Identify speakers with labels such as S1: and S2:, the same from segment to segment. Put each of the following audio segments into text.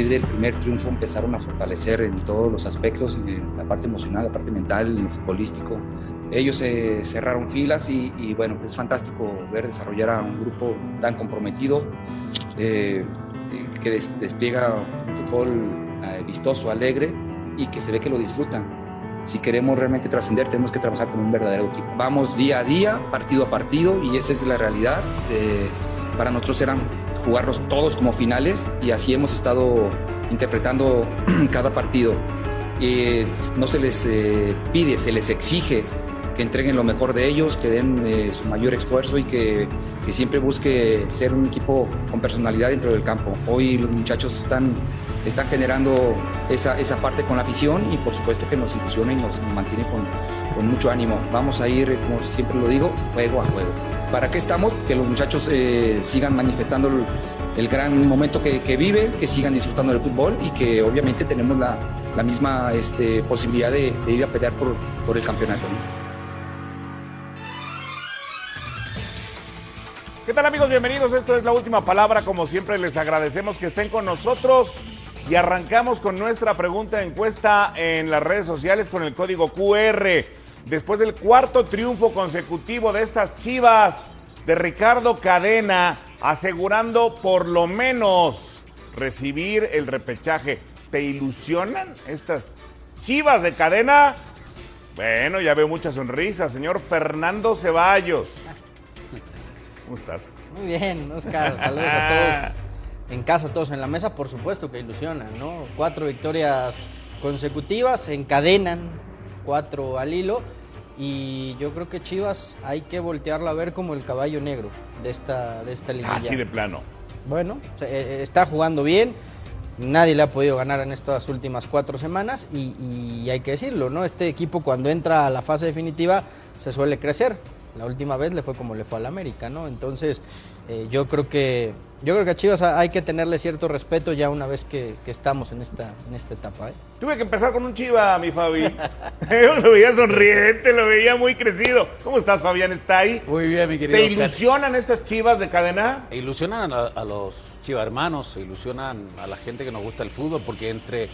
S1: partir del primer triunfo empezaron a fortalecer en todos los aspectos, en la parte emocional, la parte mental, el futbolístico. Ellos se cerraron filas y, bueno, es fantástico ver desarrollar a un grupo tan comprometido eh, que despliega un fútbol eh, vistoso, alegre y que se ve que lo disfrutan. Si queremos realmente trascender, tenemos que trabajar con un verdadero equipo. Vamos día a día, partido a partido, y esa es la realidad. Eh, para nosotros eran jugarlos todos como finales y así hemos estado interpretando cada partido. Eh, no se les eh, pide, se les exige que entreguen lo mejor de ellos, que den eh, su mayor esfuerzo y que, siempre busque ser un equipo con personalidad dentro del campo. Hoy los muchachos están, generando esa, parte con la afición y por supuesto que nos ilusiona y nos mantiene con mucho ánimo. Vamos a ir, como siempre lo digo, juego a juego. ¿Para qué estamos? Que los muchachos eh, sigan manifestando el, gran momento que, que, viven, que sigan disfrutando del fútbol y que obviamente tenemos la, misma este, posibilidad de, ir a pelear por, el campeonato.
S2: ¿Qué tal amigos? Bienvenidos. Esto es la última palabra. Como siempre les agradecemos que estén con nosotros y arrancamos con nuestra pregunta encuesta en las redes sociales con el código QR. Después del cuarto triunfo consecutivo de estas Chivas de Ricardo Cadena, asegurando por lo menos recibir el repechaje. ¿Te ilusionan estas Chivas de Cadena? Bueno, ya veo muchas sonrisas. Señor Fernando Ceballos. ¿Cómo estás?
S3: Muy bien, Oscar. Saludos a todos en casa, todos en la mesa. Por supuesto que ilusionan, ¿no? Cuatro victorias consecutivas, encadenan cuatro al hilo. Y yo creo que Chivas hay que voltearlo a ver como el caballo negro de esta, de esta línea.
S2: Así de plano.
S3: Bueno, está jugando bien. Nadie le ha podido ganar en estas últimas cuatro semanas y, y hay que decirlo, ¿no? Este equipo cuando entra a la fase definitiva se suele crecer. La última vez le fue como le fue al América, ¿no? Entonces, eh, yo creo que yo creo que a Chivas hay que tenerle cierto respeto ya una vez que, que estamos en esta, en esta etapa. ¿eh?
S2: Tuve que empezar con un Chiva, mi Fabi. lo veía sonriente, lo veía muy crecido. ¿Cómo estás, Fabián? ¿Está ahí?
S4: Muy bien, mi querido.
S2: ¿Te ilusionan estas Chivas de cadena?
S4: Ilusionan a, a los Chivas hermanos, ilusionan a la gente que nos gusta el fútbol, porque entre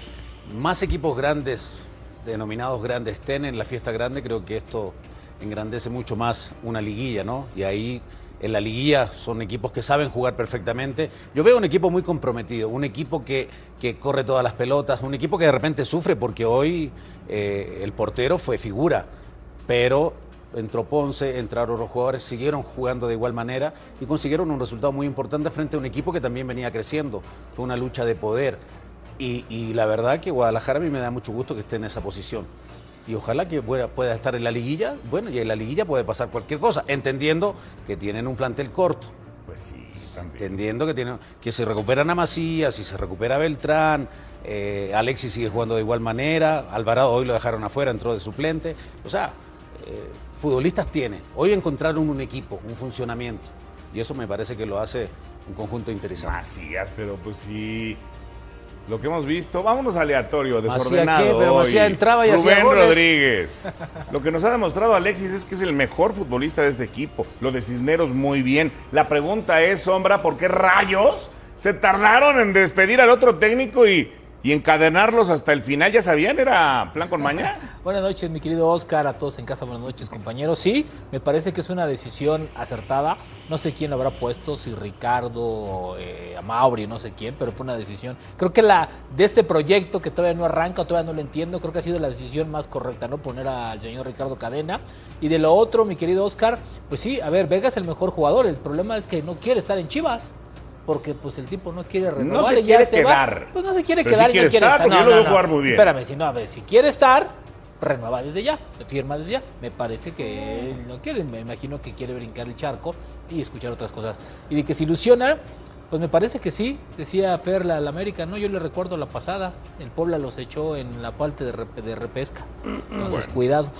S4: más equipos grandes, denominados grandes, estén en la fiesta grande, creo que esto engrandece mucho más una liguilla, ¿no? Y ahí en la liguilla son equipos que saben jugar perfectamente. Yo veo un equipo muy comprometido, un equipo que, que corre todas las pelotas, un equipo que de repente sufre porque hoy eh, el portero fue figura, pero entró Ponce, entraron los jugadores, siguieron jugando de igual manera y consiguieron un resultado muy importante frente a un equipo que también venía creciendo. Fue una lucha de poder. Y, y la verdad que Guadalajara a mí me da mucho gusto que esté en esa posición y ojalá que pueda, pueda, estar en la liguilla. Bueno, y en la liguilla puede pasar cualquier cosa, entendiendo que tienen un plantel corto.
S2: Pues sí, también.
S4: Entendiendo que, tienen, que se recuperan a Macías, y se recupera Beltrán, eh, Alexis sigue jugando de igual manera, Alvarado hoy lo dejaron afuera, entró de suplente. O sea, eh, futbolistas tiene. Hoy encontraron un equipo, un funcionamiento. Y eso me parece que lo hace un conjunto interesante.
S2: Macías, pero pues sí, lo que hemos visto, vámonos aleatorio, desordenado.
S4: Pero entraba y
S2: Rubén. Rodríguez. Lo que nos ha demostrado Alexis es que es el mejor futbolista de este equipo. Lo de Cisneros muy bien. La pregunta es, Sombra, ¿por qué rayos se tardaron en despedir al otro técnico y, y encadenarlos hasta el final? ¿Ya sabían? ¿Era plan con maña?
S5: buenas noches, mi querido Oscar, a todos en casa, buenas noches, compañeros. Sí, me parece que es una decisión acertada. No sé quién lo habrá puesto, si Ricardo, eh, no sé quién, pero fue una decisión. Creo que la de este proyecto que todavía no arranca, todavía no lo entiendo, creo que ha sido la decisión más correcta, ¿no? Poner al señor Ricardo Cadena. Y de lo otro, mi querido Oscar, pues sí, a ver, Vega es el mejor jugador. El problema es que no quiere estar en Chivas porque pues el tipo no quiere renovar.
S2: No se
S5: y ya
S2: quiere
S5: se
S2: quedar.
S5: Va. Pues no se quiere
S2: Pero
S5: quedar
S2: sí
S5: y no
S2: quiere
S5: quiere
S2: estar,
S5: No, no, no.
S2: jugar muy bien.
S5: Espérame, si no, a ver, si quiere estar, renueva desde ya, firma desde ya. Me parece que él no quiere, me imagino que quiere brincar el charco y escuchar otras cosas. Y de que se ilusiona, pues me parece que sí, decía Perla la América, no, yo le recuerdo la pasada, el Puebla los echó en la parte de, rep de repesca. Entonces, cuidado,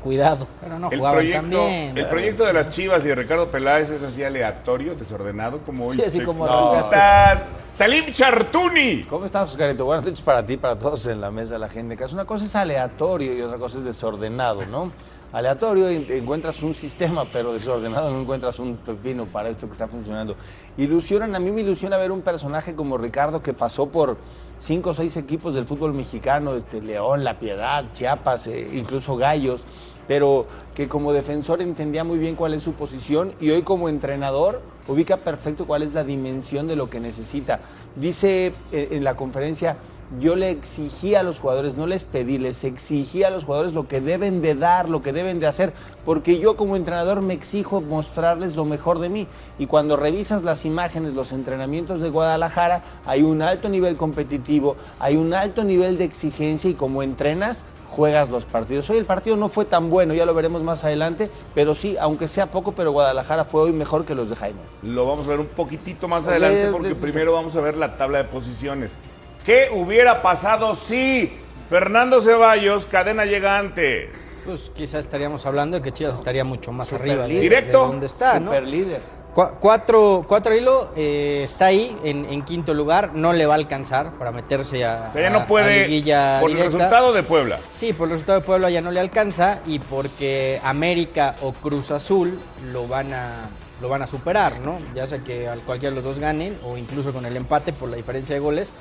S5: cuidado.
S3: Pero no
S2: El
S3: jugaban
S2: proyecto,
S3: tan bien.
S2: el proyecto de las Chivas y de Ricardo Peláez es así aleatorio, desordenado, como hoy.
S5: Sí, así como
S2: ¿Cómo
S5: arrancaste.
S2: estás? Salim Chartuni.
S6: ¿Cómo estás, Oscarito? Buenas noches para ti, para todos en la mesa de la gente. Que una cosa es aleatorio y otra cosa es desordenado, ¿no? Aleatorio encuentras un sistema, pero desordenado no encuentras un pepino para esto que está funcionando. Ilusionan, a mí me ilusiona ver un personaje como Ricardo que pasó por cinco o seis equipos del fútbol mexicano, este, León, La Piedad, Chiapas, eh, incluso Gallos, pero que como defensor entendía muy bien cuál es su posición y hoy como entrenador ubica perfecto cuál es la dimensión de lo que necesita. Dice eh, en la conferencia, yo le exigía a los jugadores, no les pedí, les exigía a los jugadores lo que deben de dar, lo que deben de hacer, porque yo como entrenador me exijo mostrarles lo mejor de mí. Y cuando revisas las imágenes, los entrenamientos de Guadalajara, hay un alto nivel competitivo, hay un alto nivel de exigencia y como entrenas, juegas los partidos. Hoy el partido no fue tan bueno, ya lo veremos más adelante, pero sí, aunque sea poco, pero Guadalajara fue hoy mejor que los de Jaime.
S2: Lo vamos a ver un poquitito más adelante porque primero vamos a ver la tabla de posiciones. ¿Qué hubiera pasado si Fernando Ceballos, cadena llega antes?
S3: Pues quizás estaríamos hablando de que Chivas estaría mucho más arriba
S2: de, Directo.
S3: donde está, ¿no?
S6: Super líder.
S3: Cuatro, cuatro hilo eh, está ahí en, quinto lugar, no le va a alcanzar para meterse a.
S2: O sea, ya no puede. por el resultado de Puebla.
S3: Sí, por el resultado de Puebla ya no le alcanza y porque América o Cruz Azul lo van a lo van a superar, ¿no? Ya sea que al cualquiera de los dos ganen o incluso con el empate por la diferencia de goles,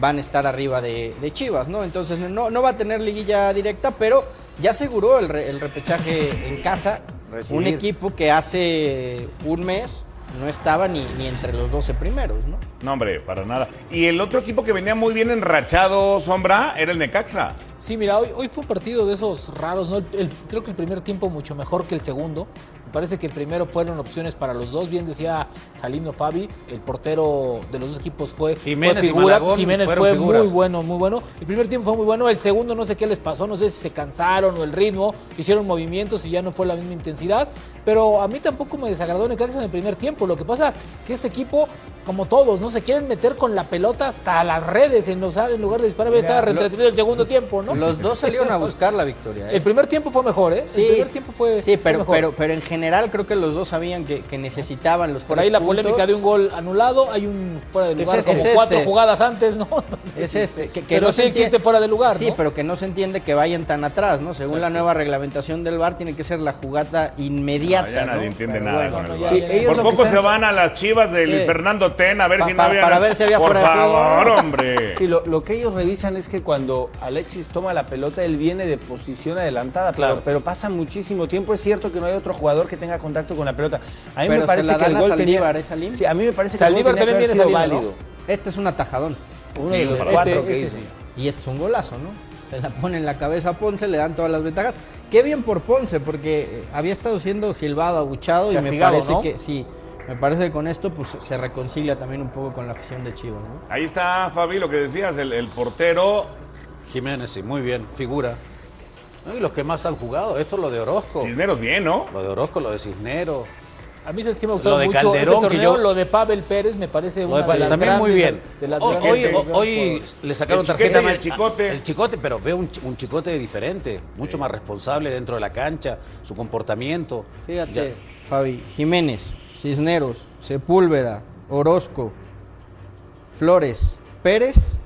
S3: van a estar arriba de, Chivas, ¿no? Entonces no, no va a tener liguilla directa, pero ya aseguró el, el repechaje en casa. Un equipo que hace un mes no estaba ni, ni entre los 12 primeros, ¿no?
S2: No, hombre, para nada. Y el otro equipo que venía muy bien enrachado, Sombra, era el Necaxa.
S5: Sí, mira, hoy, hoy fue un partido de esos raros, ¿no? creo que el primer tiempo mucho mejor que el segundo. Me parece que el primero fueron opciones para los dos. Bien decía Salino Fabi, el portero de los dos equipos fue,
S6: Jiménez
S5: figura. Jiménez fue muy bueno, muy bueno. El primer tiempo fue muy bueno. El segundo no sé qué les pasó, no sé si se cansaron o el ritmo, hicieron movimientos y ya no fue la misma intensidad. Pero a mí tampoco me desagradó Necaxa en el primer tiempo. Lo que pasa que este equipo, como todos, no se quieren meter con la pelota hasta las redes en, en lugar de disparar, estaba retenido el segundo tiempo, ¿no?
S3: Los dos salieron a buscar la victoria.
S5: ¿eh? El primer tiempo fue mejor, ¿eh?
S3: Sí,
S5: el primer tiempo fue.
S3: Sí, pero, pero, pero en general creo que los dos sabían que, necesitaban los
S5: Por ahí la polémica de un gol anulado, hay un fuera de lugar como cuatro este. jugadas antes, ¿no?
S3: es este. Que,
S5: pero no sí existe fuera de lugar.
S3: Sí, pero que no se entiende que vayan tan atrás, ¿no? Según la nueva reglamentación del VAR, tiene que ser la jugada inmediata. No,
S2: ya nadie entiende nada con el Por poco se van a las chivas de Luis Fernando Ten a ver si no había.
S3: Para ver si había
S2: Por favor, hombre.
S6: Sí, lo, que ellos revisan es que cuando Alexis toma la pelota, él viene de posición adelantada, claro. pero, pasa muchísimo tiempo. Es cierto que no hay otro jugador que tenga contacto con la pelota.
S3: A mí me parece que el gol tenía... ¿eh,
S6: Sí, a mí me parece que el gol tenía que sido válido.
S3: Este es un atajadón.
S6: Uno de los cuatro que hizo.
S3: Y este es un golazo, ¿no? Se la pone en la cabeza a Ponce, le dan todas las ventajas. Qué bien por Ponce, porque eh, había estado siendo silbado, abuchado, y me parece que sí. Me parece que con esto pues, se reconcilia también un poco con la afición de Chivas. ¿no?
S2: Ahí está, Fabi, lo que decías, el, el portero.
S4: Jiménez, sí, muy bien, figura. Y los que más han jugado, esto es lo de Orozco.
S2: Cisneros bien, ¿no?
S4: Lo de Orozco, lo de Cisneros.
S5: A mí es que me gustó mucho Calderón, este torneo, lo de Pavel Pérez me parece una de, las
S4: También muy bien.
S5: hoy,
S4: hoy, le sacaron tarjeta
S2: más el chicote.
S4: El chicote, pero veo un, chicote diferente, mucho más responsable dentro de la cancha, su comportamiento.
S3: Fíjate, Fabi, Jiménez, Cisneros, Sepúlveda, Orozco, Flores, Pérez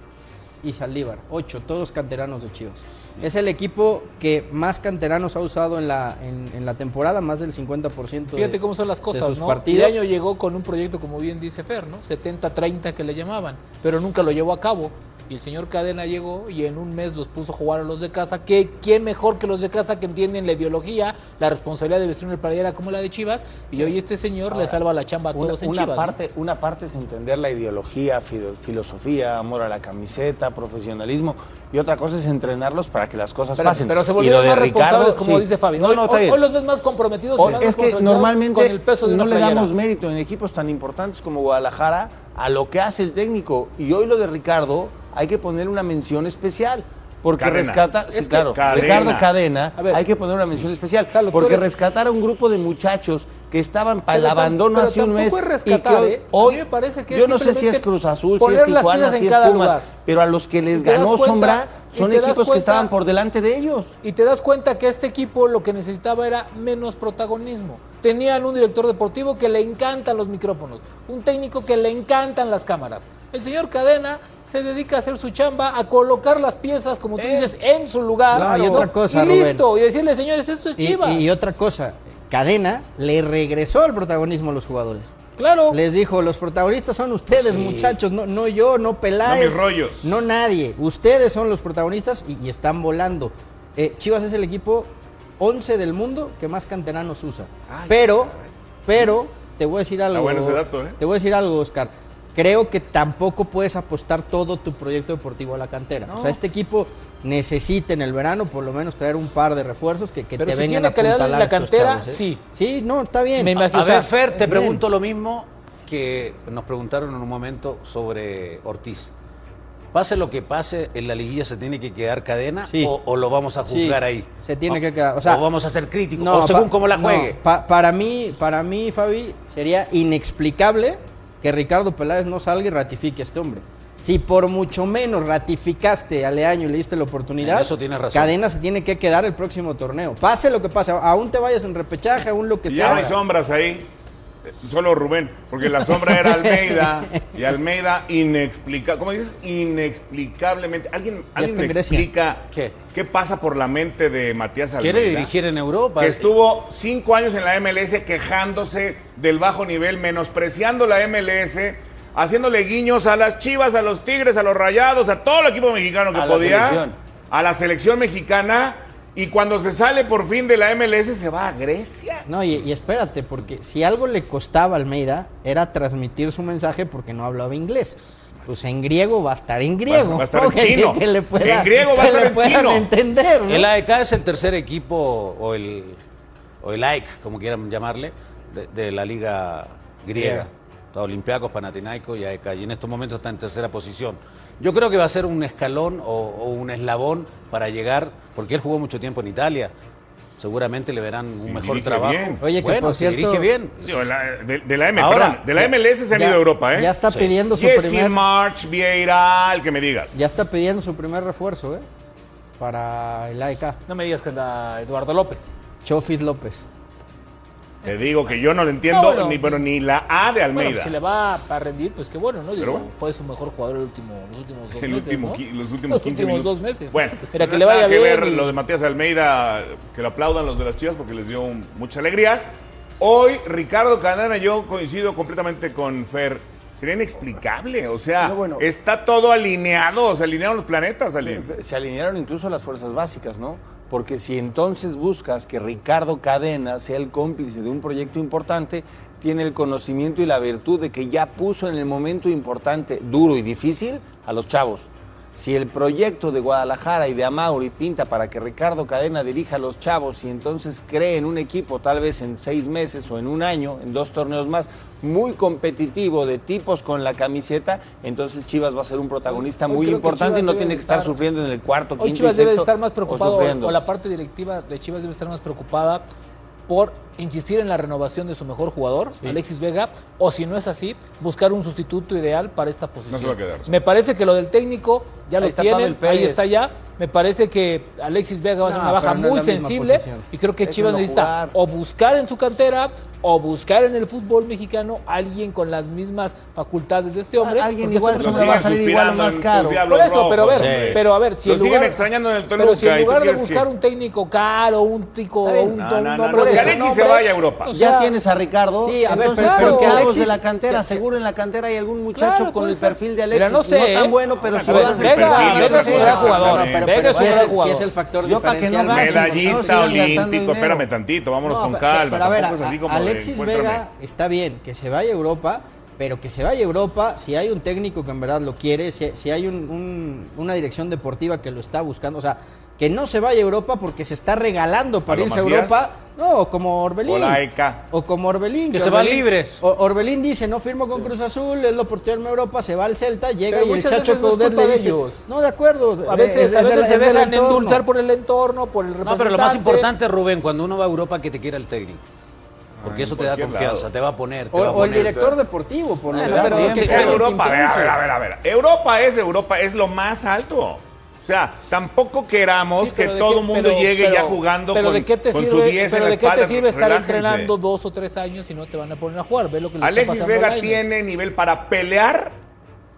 S3: y Saldívar. Ocho, todos canteranos de Chivas. Es el equipo que más canteranos ha usado en la, en, la temporada, más del 50%
S5: Fíjate cómo son las cosas, sus ¿no? partidos. año llegó con un proyecto, como bien dice Fer, ¿no? 70-30 que le llamaban, pero nunca lo llevó a cabo. Y el señor Cadena llegó y en un mes los puso a jugar a los de casa. que ¿Quién mejor que los de casa que entienden la ideología, la responsabilidad de vestir una playera como la de Chivas? Y hoy este señor le salva la chamba a todos
S6: en
S5: una Chivas.
S6: Parte, Una parte es entender la ideología, filosofía, amor a la camiseta, profesionalismo. Y otra cosa es entrenarlos para que las cosas pasen.
S5: Pero se volvieron más responsables, como dice Fabi. No, no, hoy, los ves más comprometidos.
S6: es que normalmente con el peso de no le damos mérito en equipos tan importantes como Guadalajara a lo que hace el técnico. Y hoy lo de Ricardo hay que poner una mención especial. Porque rescata, sí, claro, Ricardo Cadena, hay que poner una mención especial. porque rescatar a un grupo de muchachos que estaban para el abandono hace un mes.
S5: y que
S6: hoy, parece que yo no sé si es Cruz Azul, si es Tijuana, si es Pumas, pero a los que les ganó Sombra
S5: Y
S6: Son equipos que estaban por delante de ellos.
S5: Y te das cuenta que este equipo lo que necesitaba era menos protagonismo. Tenían un director deportivo que le encantan los micrófonos, un técnico que le encantan las cámaras. El señor Cadena se dedica a hacer su chamba, a colocar las piezas, como tú dices, en su lugar.
S3: No, y otra cosa,
S5: y
S3: Rubén.
S5: listo. Y decirle, señores, esto es
S3: Y,
S5: Chivas.
S3: y otra cosa, Cadena le regresó el protagonismo a los jugadores.
S5: claro.
S3: Les dijo, los protagonistas son ustedes, muchachos, no, no yo, no Peláez.
S2: No mis rollos.
S3: No nadie. Ustedes son los protagonistas y, y están volando. Eh, Chivas es el equipo 11 del mundo que más canteranos usa. pero, pero, te voy a decir algo.
S2: bueno ese dato, ¿eh?
S3: Te voy a decir algo, Oscar. Creo que tampoco puedes apostar todo tu proyecto deportivo a la cantera. O sea, este equipo necesita en el verano por lo menos traer un par de refuerzos que, que
S5: Pero
S3: te
S5: si
S3: vengan
S5: tiene
S3: a apuntalar
S5: la
S3: estos
S5: cantera,
S3: chavos, ¿eh?
S5: sí.
S3: Sí, no, está bien.
S5: Me imagino-
S4: A
S5: O sea,
S4: ver, Fer, te
S3: bien.
S4: pregunto lo mismo que nos preguntaron en un momento sobre Ortiz. Pase lo que pase, en la liguilla se tiene que quedar cadena
S3: Sí.
S4: o, o lo vamos a juzgar
S3: Sí,
S4: ahí.
S3: se tiene
S4: O-
S3: que quedar, o sea,
S4: vamos a ser críticos, o según
S3: pa-
S4: cómo la
S3: no,
S4: juegue.
S3: pa- para mí, para mí, Fabi, sería inexplicable que Ricardo Peláez no salga y ratifique a este hombre. Si por mucho menos ratificaste a Leaño y le diste la oportunidad,
S4: En eso tienes razón.
S3: Cadena se tiene que quedar el próximo torneo. Pase lo que pase, aún te vayas en repechaje, aún lo que
S2: Y
S3: sea.
S2: ya no hay sombras ahí. Eh, Solo Rubén, porque la sombra era Almeida y Almeida inexplicable, ¿cómo dices? Inexplicablemente. ¿Alguien, alguien me explica
S4: ¿Qué?
S2: qué pasa por la mente de Matías Almeida?
S4: Quiere dirigir en Europa.
S2: que estuvo cinco años en la MLS quejándose del bajo nivel, menospreciando la MLS, haciéndole guiños a las Chivas, a los Tigres, a los Rayados, a todo el equipo mexicano que
S6: A la
S2: podía,
S6: selección.
S2: a la selección mexicana, y cuando se sale por fin de la MLS se va a Grecia.
S3: No, y, y espérate, porque si algo le costaba a Almeida era transmitir su mensaje porque no hablaba inglés. Pues en griego va a estar en griego.
S2: Va- va a estar
S3: ¿no?
S2: en chino.
S3: Que, le pueda,
S2: En griego va a estar en chino.
S3: entender. ¿no?
S4: El AEK es el tercer equipo, o el, o el AEK, como quieran llamarle, de, de la liga griega. Está Olympiacos, Panathinaikos y AEK. Y en estos momentos está en tercera posición. Yo creo que va a ser un escalón o, o un eslabón para llegar, porque él jugó mucho tiempo en Italia. Seguramente le verán un mejor trabajo.
S2: bien.
S3: Oye, que
S4: bueno,
S3: por
S4: si
S3: cierto-
S4: dirige bien.
S2: Digo, la- de, de la M,
S4: Ahora,
S2: perdón, de la
S4: ya-
S2: MLS se han
S3: Ya-
S2: ido a Europa, ¿eh?
S3: Ya está
S4: Sí.
S3: pidiendo su
S2: Jesse
S3: primer
S2: March, Vieira, el que me digas.
S3: ya está pidiendo su primer refuerzo, ¿eh? Para el AEK.
S5: No me digas que anda Eduardo López.
S3: Chofis López.
S2: Te digo que yo no le entiendo
S5: No, bueno.
S2: ni, bueno, ni la A de
S5: Bueno,
S2: Almeida.
S5: si le va a rendir, pues qué bueno, ¿no? Digo,
S2: Pero bueno.
S5: Fue su mejor jugador el último, los últimos dos
S2: El
S5: meses.
S2: último
S5: ¿no?
S2: qui- los últimos 15
S5: últimos
S2: minutos.
S5: dos meses.
S2: Bueno,
S5: Mira, que
S2: no
S5: le
S2: nada
S5: vaya
S2: que
S5: bien.
S2: ver
S5: y-
S2: lo de Matías Almeida, que lo aplaudan los de las Chivas porque les dio un- muchas alegrías. Hoy, Ricardo Cadena, yo coincido completamente con Fer. Sería inexplicable, o sea,
S6: No, bueno.
S2: está todo alineado, se alinearon los planetas.
S6: Se alinearon incluso las fuerzas básicas, ¿no? Porque si entonces buscas que Ricardo Cadena sea el cómplice de un proyecto importante, tiene el conocimiento y la virtud de que ya puso en el momento importante, duro y difícil, a los chavos. Si el proyecto de Guadalajara y de Amauri pinta para que Ricardo Cadena dirija a los chavos y entonces cree en un equipo tal vez en seis meses o en un año, en dos torneos más, muy competitivo de tipos con la camiseta, entonces Chivas va a ser un protagonista
S5: Hoy
S6: muy importante y no
S5: debe
S6: tiene que estar,
S5: estar-
S6: sufriendo en el cuarto,
S5: Hoy
S6: quinto
S5: Chivas
S6: y
S5: debe
S6: sexto,
S5: estar más preocupado, o, la parte directiva de Chivas debe estar más preocupada por insistir en la renovación de su mejor jugador, Alexis Vega, o si no es así, buscar un sustituto ideal para esta posición.
S2: se va a quedar.
S5: Me parece que lo del técnico ya
S6: Ahí
S5: lo
S6: Pavel
S5: ahí está ya. Me parece que Alexis Vega va a ser
S3: No,
S5: una baja
S3: no
S5: muy sensible
S3: posición.
S5: y creo que Chivas necesita
S6: jugar.
S5: o buscar en su cantera o buscar en el fútbol mexicano alguien con las mismas facultades de este hombre.
S6: Alguien igual va a salir igual o más caro.
S5: Por eso, pero a ver, pero a ver, si
S2: Lo
S5: en
S2: siguen
S5: lugar-
S2: extrañando en el
S5: Pero si
S2: Toluca.
S5: en
S2: ¿y tú
S5: lugar de buscar
S2: que-
S5: un técnico caro, un tico, un,
S2: No,
S5: un
S2: no, no,
S5: hombre
S2: Alexis se vaya a Europa.
S5: o
S6: ya tienes a Ricardo.
S3: Sí, a ver,
S6: entonces,
S3: pero- pero que Alexis-
S6: de la cantera,
S3: que-
S6: seguro en la cantera hay algún muchacho
S5: Claro,
S6: con el perfil de
S5: Mira,
S6: Alexis.
S5: no sé,
S6: tan
S5: ¿eh?
S6: bueno, pero
S2: el
S5: Vega, jugador.
S3: Pero,
S5: Vega
S3: pero
S5: es
S3: es si es el factor
S6: Yo pa' que no
S3: diferencial.
S2: Medallista
S6: No
S2: olímpico, espérame tantito, vámonos
S3: No,
S2: con calma.
S3: Pero a ver,
S2: tampoco es así
S3: a-
S2: como de,
S3: Alexis. Vega está bien, que se vaya a Europa, pero que se vaya a Europa, si hay un técnico que en verdad lo quiere, si, si hay un- un- una dirección deportiva que lo está buscando, o sea, que no se vaya a Europa porque se está regalando para
S2: ¿A lo
S3: irse a? Europa, no, como Orbelín.
S2: O la ECA.
S3: O como Orbelín.
S4: Que se van
S3: Orbelín-
S4: libres.
S3: O- Orbelín dice, no firmo con Cruz Azul, es la oportunidad a Europa, se va al Celta, llega
S5: Pero
S3: y el Chacho Coudet le
S5: de
S3: dice,
S5: ellos.
S3: no, de acuerdo.
S5: A veces,
S3: es-
S5: a
S3: es
S5: veces
S3: del-
S5: se
S3: es del
S5: dejan
S3: entorno.
S5: endulzar por el entorno, por el
S4: No, pero lo más importante, Rubén, cuando uno va a Europa, que te quiera el técnico. Porque
S2: Ah,
S4: eso
S2: en
S4: te da confianza,
S2: lado.
S4: te va a poner. te
S3: O,
S4: va a
S3: o el director deportivo, por lo
S6: Bueno,
S3: menos. que
S6: que
S2: Europa, a ver, a
S3: impulse.
S2: ver, a ver, a ver. Europa es Europa, es lo más alto. O sea, tampoco queramos
S5: Sí,
S2: que
S5: de
S2: todo el mundo
S5: pero-
S2: llegue ya jugando
S5: pero
S2: con,
S5: de qué te
S2: con
S5: sirve,
S2: su 10 en
S5: pero
S2: la
S5: de qué te sirve estar
S2: Relájense.
S5: entrenando dos o tres años y no te van a poner a jugar? Ve lo que
S2: Alexis Vega tiene nivel para pelear,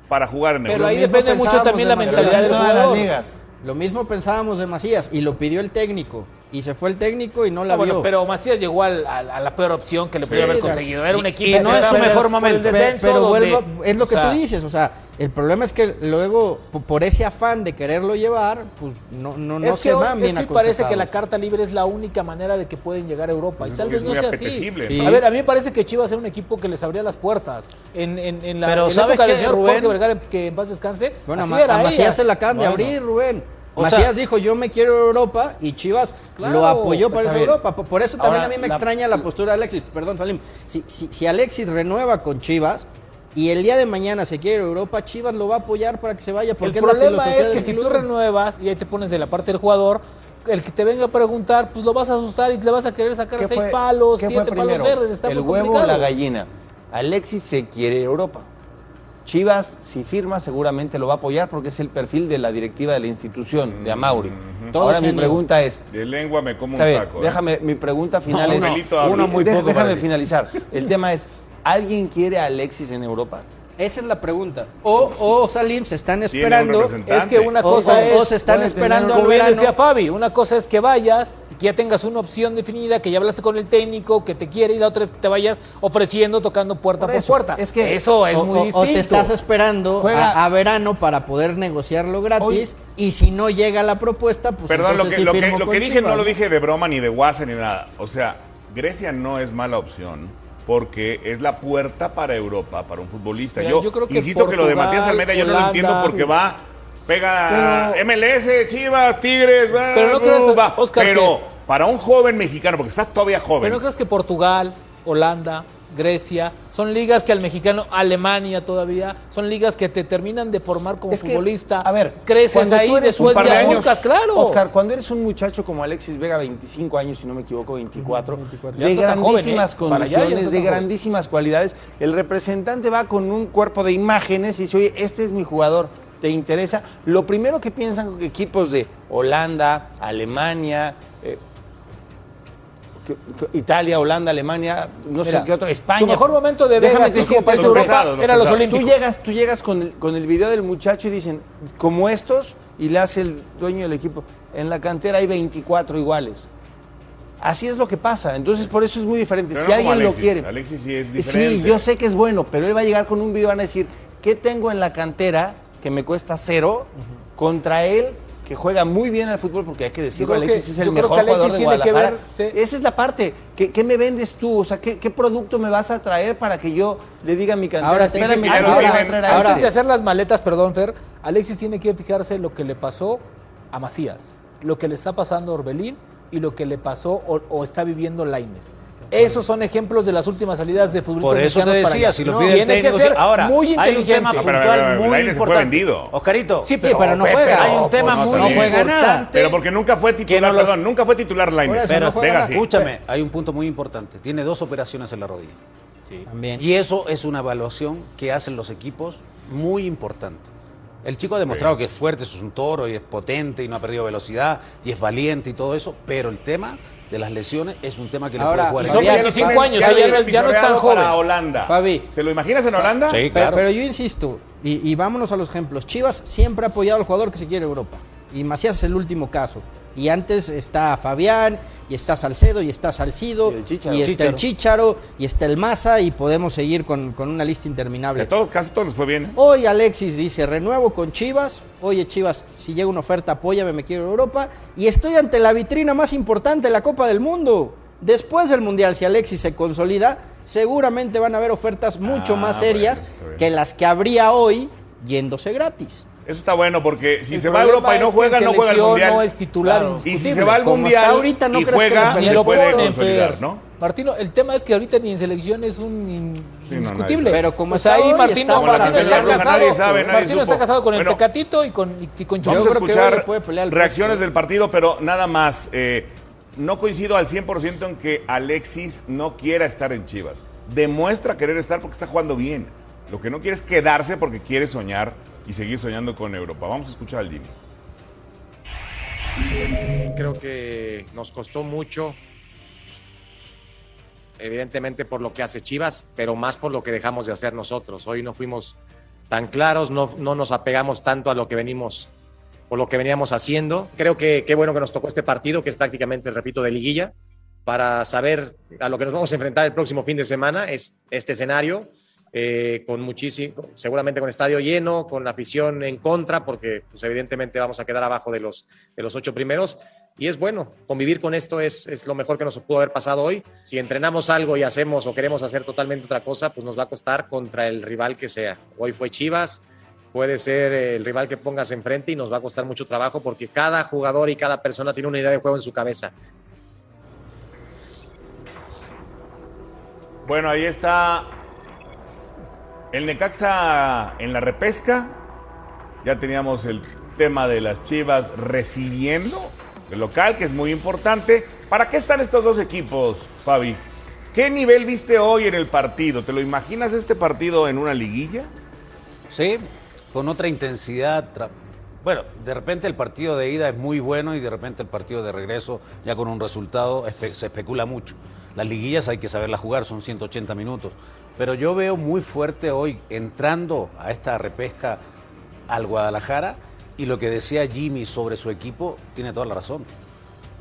S2: para jugar en
S5: Pero
S2: Europa.
S5: ahí depende mucho también la
S3: de
S5: mentalidad
S6: todas las ligas.
S3: Lo mismo pensábamos de Macías y lo pidió el técnico. Y se fue el técnico y no la
S5: Ah, bueno,
S3: vio.
S5: pero Macías llegó al- al- a, la peor opción que le podía
S3: Sí,
S5: haber conseguido. Era un
S3: y-
S5: equipo
S3: y no
S5: que
S3: es su mejor
S6: momento.
S5: Descenso,
S3: pero
S5: donde-
S3: vuelvo, es lo que
S5: o sea,
S3: tú dices, o sea, el problema es que luego, po- por ese afán de quererlo llevar, pues no, no, no
S5: es
S3: se van bien
S5: es que parece que la carta libre es la única manera de que pueden llegar a Europa. y
S2: Pues
S5: tal
S2: es
S5: vez no sea así.
S3: ¿no?
S5: A ver, a mí me parece que Chivas era un equipo que les abría las puertas. En, en, en la,
S6: Pero
S5: en la
S6: ¿sabe
S5: época del señor
S6: Rubén?
S5: Jorge Vergara, que en paz descanse,
S3: Bueno, a,
S5: así
S3: Ma-
S5: era
S3: a
S5: ella.
S3: Macías se la acaban de
S5: Bueno.
S3: abrir, Rubén.
S6: O
S3: Macías
S6: sea-
S3: dijo, yo me quiero Europa y Chivas
S5: Claro,
S3: lo apoyó para esa
S6: bien.
S3: Europa. Por- eso también
S6: Ahora,
S3: a mí me
S6: la-
S3: extraña la postura de Alexis. Perdón, Salim. Si, si, si Alexis renueva con Chivas y el día de mañana se quiere Europa, Chivas lo va a apoyar para que se vaya.
S5: El
S3: Porque es la
S5: problema
S3: filosofía
S5: es que si
S3: club.
S5: tú renuevas y ahí te pones de la parte del jugador, el que te venga a preguntar, pues lo vas a asustar y le vas a querer sacar
S6: ¿Qué
S5: seis
S6: fue-
S5: palos, siete palos verdes. Está
S6: ¿El
S5: muy
S6: huevo o
S5: complicado.
S6: la gallina? Alexis se quiere Europa. Chivas, si firma, seguramente lo va a apoyar porque es el perfil de la directiva de la institución, de Amauri.
S3: Todos
S6: Ahora mi pregunta es,
S2: De lengua me como un taco. ¿eh?
S6: déjame, mi pregunta final
S2: No,
S6: es. Uno muy poco, déjame finalizar. El tema es: ¿alguien quiere a Alexis en Europa?
S3: Esa es la pregunta. O, o Salim se están esperando.
S5: Es que una cosa
S3: o-
S5: es...
S3: o se están esperando
S5: Como bien decía Fabi, una cosa es que vayas, que ya tengas una opción definida, que ya hablaste con el técnico, que te quiere, y la otra es que te vayas ofreciendo, tocando puerta
S6: Por
S5: puerta.
S6: es que-
S5: eso es
S3: o,
S5: muy
S3: o-
S5: distinto.
S3: o te estás esperando
S6: Juega-
S3: a, a verano para poder negociarlo gratis y si no llega la propuesta, pues
S2: Perdón, lo que,
S3: sí
S2: lo que,
S3: firmo
S2: lo que dije
S3: Chivas,
S2: no lo dije de broma ni de guasa ni nada. O sea, Grecia no es mala opción porque es la puerta para Europa, para un futbolista.
S5: Mira,
S2: yo,
S5: yo creo que
S2: insisto que lo de Matías Almeida yo no lo entiendo porque va, pega
S5: Pero-
S2: MLS, Chivas, Tigres, va,
S5: Pero no
S2: bu,
S5: crees,
S2: va.
S5: Oscar,
S2: pero
S5: que-
S2: para un joven mexicano, porque está todavía joven.
S5: Pero no crees que Portugal, Holanda, Grecia, son ligas que al mexicano, Alemania todavía, son ligas que te terminan de formar como
S6: Es que,
S5: futbolista.
S6: a ver,
S5: creces ahí, después
S2: de
S5: ya
S2: años,
S5: buscas, claro.
S6: Oscar, cuando eres un muchacho como Alexis Vega, 25 años, si no me equivoco, 24,
S5: Ya
S6: de
S5: joven,
S6: grandísimas
S5: ¿eh?
S6: Condiciones, de
S5: joven.
S6: grandísimas cualidades, el representante va con un cuerpo de imágenes y dice, oye, este es mi jugador, ¿te interesa? Lo primero que piensan equipos de Holanda, Alemania, eh, Italia, Holanda, Alemania, no
S5: Mira,
S6: sé qué otro, España.
S5: Su mejor momento de
S6: Déjame
S5: Vegas, así
S6: decirte
S5: como para
S2: los
S5: Europa,
S2: pesados, los
S5: eran los
S2: pesados.
S6: Tú
S5: Olímpicos.
S6: llegas, tú llegas con el, con el video del muchacho y dicen, como estos, y le hace el dueño del equipo, en la cantera hay 24 iguales. Así es lo que pasa, entonces por eso es muy diferente.
S2: Pero
S6: si
S2: no
S6: alguien
S2: Alexis.
S6: lo quiere.
S2: Alexis sí es diferente.
S6: Sí, yo sé que es bueno, pero él va a llegar con un video y van a decir, ¿qué tengo en la cantera que me cuesta cero contra él? Que juega muy bien al fútbol, porque hay que decirlo, Alexis
S5: que-
S6: es el mejor jugador de
S5: tiene que
S6: Guadalajara.
S5: ver, sí.
S6: Esa es la parte. ¿Qué, qué me vendes tú? O sea, ¿qué, qué producto me vas a traer para que yo le diga a mi cantera,
S3: Ahora
S6: espérame,
S2: dicen que ya
S6: ¿qué
S2: lo
S6: me vas a
S2: tienen.
S6: traer a
S5: Antes
S6: este?
S5: de hacer las maletas, perdón, Fer, Alexis tiene que fijarse lo que le pasó a Macías, lo que le está pasando a Orbelín y lo que le pasó o, o está viviendo Laines. Esos son ejemplos de las últimas salidas de futbolistas
S4: Por eso te decía, si lo
S5: No,
S4: pide el
S5: tiene que ser
S4: sí. ahora
S5: muy
S4: hay un
S5: inteligente.
S4: tema
S2: Ah, pero,
S4: puntual
S2: pero, pero,
S4: muy importante.
S2: vendido.
S4: Oscarito,
S5: Sí,
S3: Sí, pero no juega.
S4: hay un tema muy
S2: no
S3: juega nada.
S4: importante.
S2: Pero porque nunca fue titular,
S4: no lo-
S2: perdón, nunca fue titular Lainez.
S4: Pero,
S2: sí.
S4: Escúchame, hay un punto muy importante. Tiene dos operaciones en la rodilla.
S3: También.
S4: Y eso es una evaluación que hacen los equipos muy importante. El chico ha demostrado que es fuerte, es un toro y es potente y no ha perdido velocidad y es valiente y todo eso, pero el tema de las lesiones es un tema que le
S3: Ahora,
S4: puede
S3: y
S4: jugar.
S3: son
S4: en
S2: ya
S4: contra.
S2: lo
S5: 25
S2: tienen-
S5: años,
S2: ya
S5: no ya no es tan joven.
S2: para Holanda.
S3: Fabi.
S2: ¿Te lo imaginas en Holanda?
S4: Sí, claro.
S3: Pero, yo insisto, y, y vámonos a los ejemplos. Chivas siempre ha apoyado al jugador que se quiere a Europa. Y Macías es el último caso. Y antes está Fabián, y está Salcedo, y está Salcido,
S6: Y el Chícharo.
S3: y está el
S4: Chícharo.
S3: Chícharo, y está el Maza, y podemos seguir con, con una lista interminable.
S2: todos, casi todos les fue bien. ¿eh?
S3: Hoy Alexis dice, renuevo con Chivas. Oye, Chivas, si llega una oferta, apóyame, me quiero a Europa. Y estoy ante la vitrina más importante, la Copa del Mundo. Después del Mundial, si Alexis se consolida, seguramente van a haber ofertas mucho
S2: Ah,
S3: más serias
S2: bueno,
S3: que las que habría hoy yéndose gratis.
S2: Eso está bueno porque si
S5: El
S2: se va a Europa y no
S5: que
S2: juega, no juega el mundial.
S5: No es titular
S6: Claro.
S2: Y si se va al mundial
S3: ahorita, ¿no
S2: y
S3: que
S2: juega, se
S5: lo
S2: puede
S5: ponen,
S2: consolidar. ¿no?
S5: Martino, el tema es que ahorita ni en selección es un in-
S2: Sí, no,
S5: indiscutible.
S3: Pero como está
S5: ahí Martino,
S3: está
S5: Martino está casado,
S2: nadie sabe, nadie
S5: Martino está
S2: supo.
S5: casado con el Tecatito y con, y con
S2: Vamos a
S3: que
S2: escuchar
S3: le puede pelear el
S2: reacciones del partido, pero nada más. eh, no coincido al 100% en que Alexis no quiera estar en Chivas. Demuestra querer estar porque está jugando bien. Lo que no quiere es quedarse porque quiere soñar y seguir soñando con Europa. Vamos a escuchar al Jimmy.
S7: Creo que nos costó mucho, evidentemente por lo que hace Chivas, pero más por lo que dejamos de hacer nosotros. Hoy no fuimos tan claros, no, no nos apegamos tanto a lo que venimos o lo que veníamos haciendo. Creo que qué bueno que nos tocó este partido, que es prácticamente, repito, de liguilla, para saber a lo que nos vamos a enfrentar el próximo fin de semana, es este escenario eh, con muchísimo, seguramente con estadio lleno, con la afición en contra, porque pues, evidentemente vamos a quedar abajo de los, de los ocho primeros. Y es bueno, convivir con esto es, es lo mejor que nos pudo haber pasado hoy. Si entrenamos algo y hacemos o queremos hacer totalmente otra cosa, pues nos va a costar contra el rival que sea. Hoy fue Chivas, puede ser el rival que pongas enfrente y nos va a costar mucho trabajo porque cada jugador y cada persona tiene una idea de juego en su cabeza.
S2: Bueno, ahí está el Necaxa en la repesca. Ya teníamos el tema de las Chivas recibiendo el local, que es muy importante. ¿Para qué están estos dos equipos, Fabi? ¿Qué nivel viste hoy en el partido? ¿Te lo imaginas este partido en una liguilla?
S4: Sí, con otra intensidad. Bueno, de repente el partido de ida es muy bueno y de repente el partido de regreso, ya con un resultado, se especula mucho. Las liguillas hay que saberlas jugar, son 180 minutos. Pero yo veo muy fuerte hoy entrando a esta repesca al Guadalajara y lo que decía Jimmy sobre su equipo tiene toda la razón.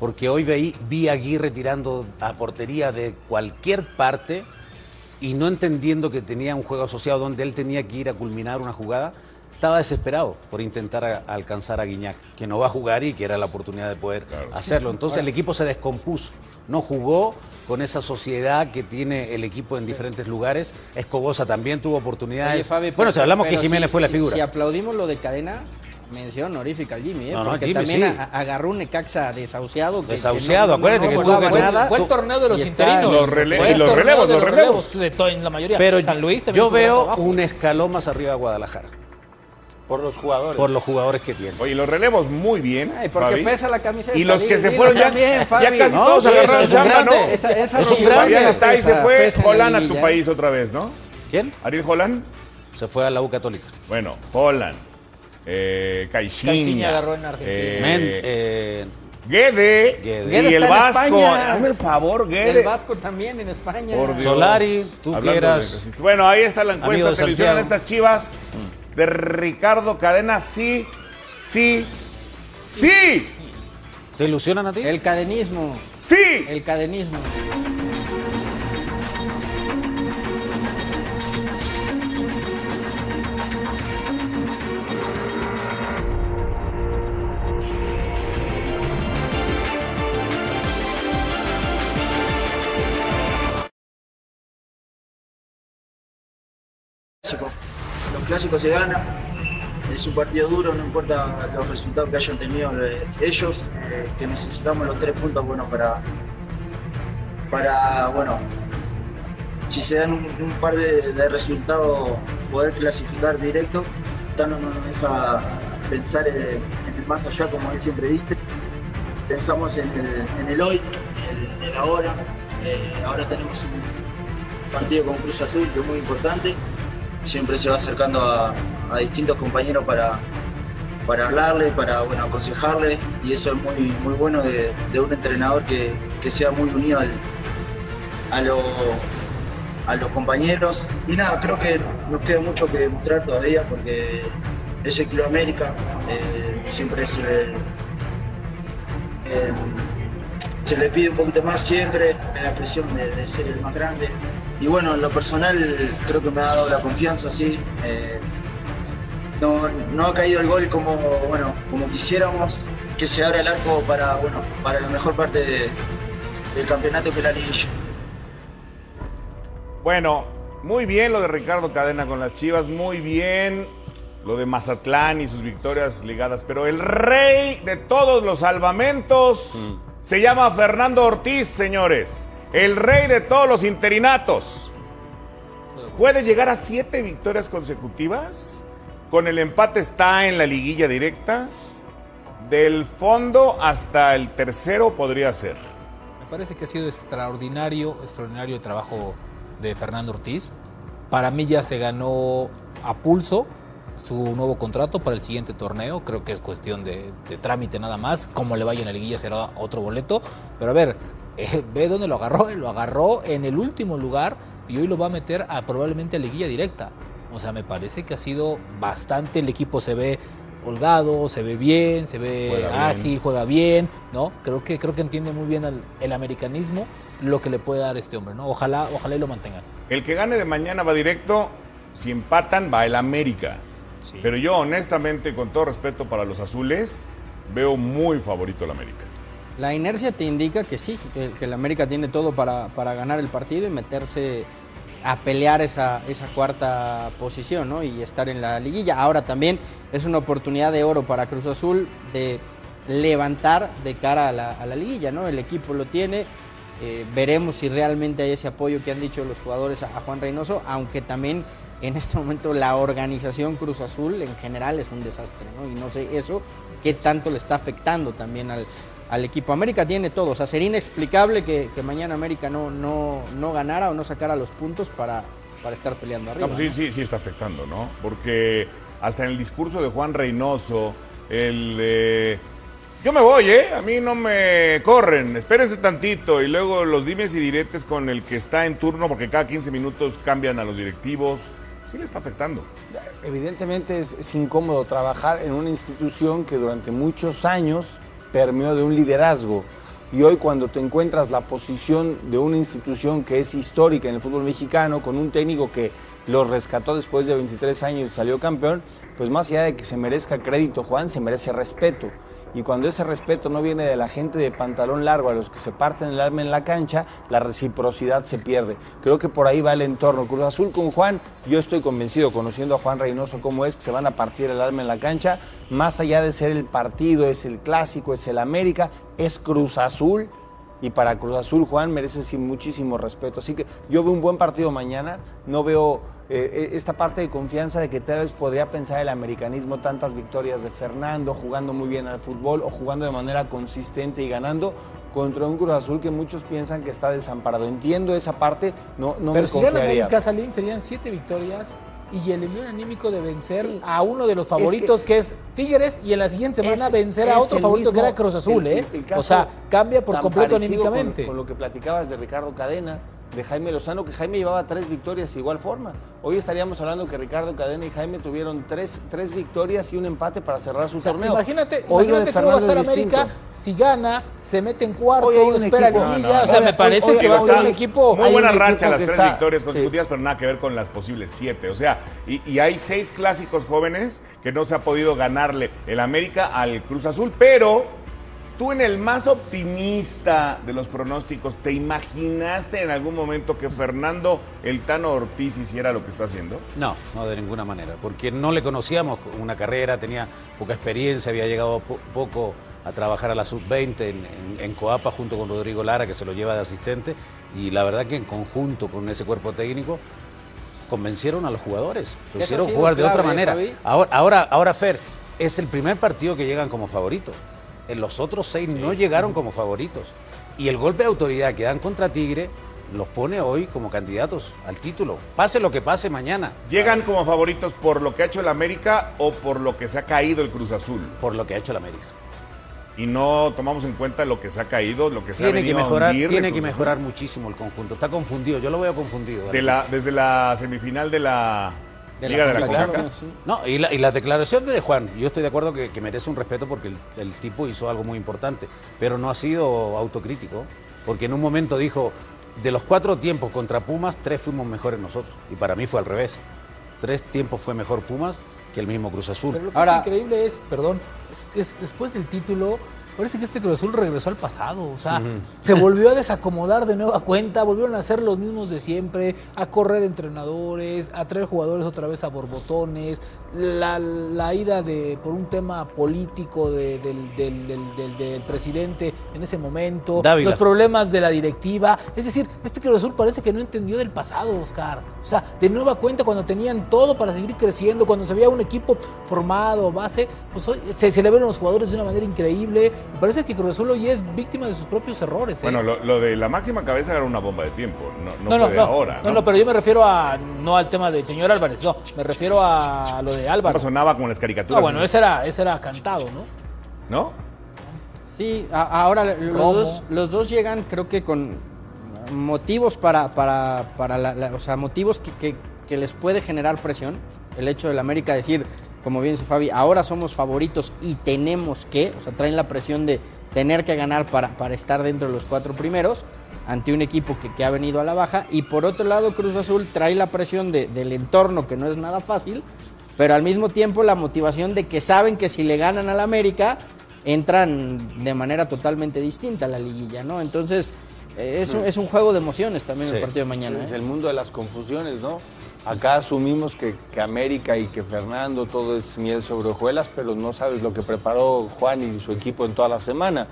S4: Porque hoy vi, vi a Aguirre tirando a portería de cualquier parte y no entendiendo que tenía un juego asociado donde él tenía que ir a culminar una jugada, estaba desesperado por intentar alcanzar a Guiñac, que no va a jugar y que era la oportunidad de poder hacerlo. Entonces el equipo se descompuso, no jugó con esa sociedad que tiene el equipo en diferentes lugares. Escobosa también tuvo oportunidades. bueno, si hablamos que Jiménez fue la figura.
S3: Si aplaudimos lo de cadena, mención honorífica al Jimmy, ¿eh? porque también agarró un Necaxa desahuciado.
S4: desahuciado, acuérdate que
S5: tuvo nada. Fue el torneo de los interinos.
S2: Los, relevos, los relevos, los relevos.
S5: De en la mayoría.
S4: Pero San Luis yo veo un escalón más arriba de Guadalajara.
S6: Por los jugadores.
S4: Por los jugadores que tienen.
S2: Oye, los relevos muy bien.
S3: Ay, porque pesa la camiseta.
S2: Y los que se fueron ya, ya casi todos agarraron chamba, ¿no?
S3: Esa, esa
S2: es un grande. está ahí se fue Holland a tu país otra vez, ¿no?
S4: ¿Quién?
S2: Ariel Holland.
S4: Se fue a la U Católica.
S2: Bueno, Holland. Eh, Caixinha.
S5: agarró en Argentina.
S2: Eh,
S4: Men, eh,
S2: Guede,
S3: Guede
S2: y el Vasco. Hazme el favor, Guede.
S3: El Vasco también en España.
S2: Por.
S4: Solari, tú
S2: Hablando
S4: quieras.
S2: de- Bueno, ahí está la encuesta.
S4: de
S2: ¿Te ilusionan
S4: Santiago.
S2: estas chivas de Ricardo Cadena? Sí, sí, sí,
S4: ¿Te ilusionan a ti?
S3: El cadenismo.
S2: sí.
S3: El cadenismo.
S8: Los clásicos se ganan, es un partido duro, no importa los resultados que hayan tenido eh, ellos, eh, que necesitamos los tres puntos bueno para, para bueno, si se dan un, par de, resultados poder clasificar directo, Tano no nos deja pensar en, el más allá como él siempre dice, pensamos en el, hoy, en el, ahora, Eh, ahora tenemos un partido con Cruz Azul que es muy importante, siempre se va acercando a, distintos compañeros para, para hablarle, para bueno, aconsejarle, y eso es muy, muy bueno de, un entrenador que, que sea muy unido a, lo- a los compañeros. Y nada, creo que nos queda mucho que demostrar todavía porque es el Club América, eh, siempre es eh, eh, se le pide un poquito más siempre, la presión de ser el más grande. Y bueno, en lo personal creo que me ha dado la confianza, sí. Eh, no, no ha caído el gol como, bueno, como quisiéramos, que se abra el arco para, bueno, para la mejor parte de- del campeonato que la liguilla.
S2: Bueno, muy bien lo de Ricardo Cadena con las Chivas, muy bien lo de Mazatlán y sus victorias ligadas, pero el rey de todos los salvamentos se llama Fernando Ortiz, señores. El rey de todos los interinatos. ¿Puede llegar a siete victorias consecutivas? Con el empate está en la liguilla directa. Del fondo hasta el tercero podría ser.
S5: Me parece que ha sido extraordinario, extraordinario el trabajo de Fernando Ortiz. Para mí ya se ganó a pulso su nuevo contrato para el siguiente torneo. Creo que es cuestión de, trámite nada más. Como le vaya en la liguilla será otro boleto. Pero a ver, eh, ve dónde lo agarró. Lo agarró en el último lugar y hoy lo va a meter a probablemente a liguilla directa. O sea, me parece que ha sido bastante. El equipo se ve holgado, se ve bien, se ve
S2: Juega
S5: ágil,
S2: bien.
S5: juega bien, ¿no? Creo que creo que entiende muy bien el, el americanismo, lo que le puede dar este hombre, ¿no? Ojalá, ojalá y lo mantengan.
S2: El que gane de mañana va directo. Si empatan, va el América.
S5: Sí.
S2: Pero yo, honestamente, con todo respeto para los azules, veo muy favorito el América.
S3: La inercia te indica que sí, que, que el América tiene todo para, para ganar el partido y meterse a pelear esa, esa cuarta posición ¿no? y estar en la liguilla. Ahora también es una oportunidad de oro para Cruz Azul de levantar de cara a la, a la liguilla. ¿no? El equipo lo tiene. eh, veremos si realmente hay ese apoyo que han dicho los jugadores a, a Juan Reynoso, aunque también en este momento la organización Cruz Azul en general es un desastre, ¿no? Y no sé eso qué tanto le está afectando también al, al equipo. América tiene todo, o sea, sería inexplicable que, que mañana América no, no, no ganara o no sacara los puntos para, para estar peleando arriba.
S2: No, pues sí,
S3: ¿no?
S2: sí, sí está afectando, ¿no? Porque hasta en el discurso de Juan Reynoso, el de, yo me voy, ¿eh? A mí no me corren, espérense tantito. Y luego los dimes y diretes con el que está en turno, porque cada 15 minutos cambian a los directivos. Sí le está afectando.
S6: Evidentemente es, es incómodo trabajar en una institución que durante muchos años permeó de un liderazgo. Y hoy cuando te encuentras la posición de una institución que es histórica en el fútbol mexicano, con un técnico que los rescató después de 23 años y salió campeón, pues más allá de que se merezca crédito Juan, se merece respeto. Y cuando ese respeto no viene de la gente de pantalón largo, a los que se parten el alma en la cancha, la reciprocidad se pierde. Creo que por ahí va el entorno. Cruz Azul con Juan, yo estoy convencido, conociendo a Juan Reynoso cómo es, que se van a partir el alma en la cancha. Más allá de ser el partido, es el clásico, es el América, es Cruz Azul. Y para Cruz Azul, Juan, merece sí, muchísimo respeto. Así que yo veo un buen partido mañana. No veo eh, esta parte de confianza de que tal vez podría pensar el americanismo, tantas victorias de Fernando, jugando muy bien al fútbol o jugando de manera consistente y ganando contra un Cruz Azul que muchos piensan que está desamparado. Entiendo esa parte, no, no
S5: Pero
S6: me
S5: si gana
S6: confiaría.
S5: América Salín serían siete victorias y el envío anímico de vencer
S6: Sí.
S5: a uno de los favoritos que, es Tigres y en la siguiente semana
S6: Es-
S5: vencer a otro favorito que era Cruz Azul,
S6: el-
S5: ¿eh?
S6: el- el caso
S5: o sea, cambia por completo
S6: parecido con-
S5: anímicamente.
S6: Con, lo que platicabas de Ricardo Cadena, de Jaime Lozano, que Jaime llevaba tres victorias de igual forma. Hoy estaríamos hablando que Ricardo Cadena y Jaime tuvieron tres, tres victorias y un empate para cerrar su
S5: O sea,
S6: torneo.
S5: imagínate,
S6: Hoy
S5: imagínate cómo va a estar América si gana, se mete en cuarto,
S6: un
S5: espera
S6: equipo-
S5: liguilla,
S2: No, no,
S5: o sea,
S6: no.
S5: me parece
S6: Hoy-
S5: que va a ser un equipo
S2: Muy buena racha las tres
S6: está-
S2: victorias
S6: sí.
S2: consecutivas, pero nada que ver con las posibles siete. O sea, y, y hay seis clásicos jóvenes que no se ha podido ganarle el América al Cruz Azul, pero tú en el más optimista de los pronósticos, ¿te imaginaste en algún momento que Fernando el Tano Ortiz hiciera lo que está haciendo?
S4: No, no de ninguna manera, porque no le conocíamos una carrera, tenía poca experiencia, había llegado po- poco a trabajar a la sub-20 en, en- en Coapa junto con Rodrigo Lara, que se lo lleva de asistente, y la verdad que en conjunto con ese cuerpo técnico convencieron a los jugadores, lo hicieron jugar de otra
S3: ¿eh,
S4: manera. Ahora, ahora, ahora, Fer, es el primer partido que llegan como favoritos. En los otros seis no llegaron como favoritos. Y el golpe de autoridad que dan contra Tigre los pone hoy como candidatos al título. Pase lo que pase mañana.
S2: ¿Llegan como favoritos por lo que ha hecho el América o por lo que se ha caído el Cruz Azul?
S4: por lo que ha hecho el América.
S2: Y no tomamos en cuenta lo que se ha caído, lo que se ha
S4: Tiene que
S2: venido a
S4: mejorar,
S2: hundir
S4: tiene que mejorar muchísimo el conjunto. Está confundido, yo lo veo confundido.
S2: De la, desde la semifinal de la
S3: De
S2: Liga de la
S3: CONCACAF,
S2: CONCACAF.
S3: sí.
S4: No, y la, y la declaración de Juan, yo estoy de acuerdo que, que merece un respeto porque el, el tipo hizo algo muy importante, pero no ha sido autocrítico, porque en un momento dijo, de los cuatro tiempos contra Pumas, tres fuimos mejores nosotros, y para mí fue al revés. Tres tiempos fue mejor Pumas que el mismo Cruz Azul.
S5: Pero lo que
S3: Ahora-
S5: es increíble es, perdón, es, es- después del título, parece que este Cruz Azul regresó al pasado. O sea, se volvió a desacomodar de nueva cuenta, volvieron a ser los mismos de siempre, a correr entrenadores, a traer jugadores otra vez a borbotones, la, la ida de por un tema político de- del, del- del- del- del presidente en ese momento,
S4: Dávila.
S5: los problemas de la directiva. Es decir, este Cruz Azul parece que no entendió del pasado, Oscar. O sea, de nueva cuenta, cuando tenían todo para seguir creciendo, cuando se veía un equipo formado, base, pues hoy se, se le ven los jugadores de una manera increíble. Me parece que Cruz Azul hoy es víctima de sus propios errores. ¿eh?
S2: Bueno, lo, lo de la máxima cabeza era una bomba de tiempo, no, no,
S5: no,
S2: de
S5: no,
S2: ahora.
S5: no, no, pero yo me refiero a no al tema del señor Álvarez, no, me refiero a lo de Álvaro.
S2: sonaba con las caricaturas.
S5: Ah, bueno, ese era, ese era cantado, ¿no?
S2: ¿No?
S3: Sí, a- ahora los dos, los dos llegan creo que con motivos para, para, para la, la- o sea, motivos que, que- que les puede generar presión. El hecho del América decir, como bien dice Fabi, ahora somos favoritos y tenemos que, o sea, traen la presión de tener que ganar para, para estar dentro de los cuatro primeros ante un equipo que, que ha venido a la baja. Y por otro lado, Cruz Azul trae la presión de- del entorno, que no es nada fácil, pero al mismo tiempo la motivación de que saben que si le ganan al América, entran de manera totalmente distinta a la liguilla, ¿no? Entonces, eh, es, un, es un juego de emociones también el partido de mañana.
S6: Es
S3: ¿eh?
S6: el mundo de las confusiones, ¿no? Acá asumimos que, que América y que Fernando todo es miel sobre hojuelas, pero no sabes lo que preparó Juan y su equipo en toda la semana.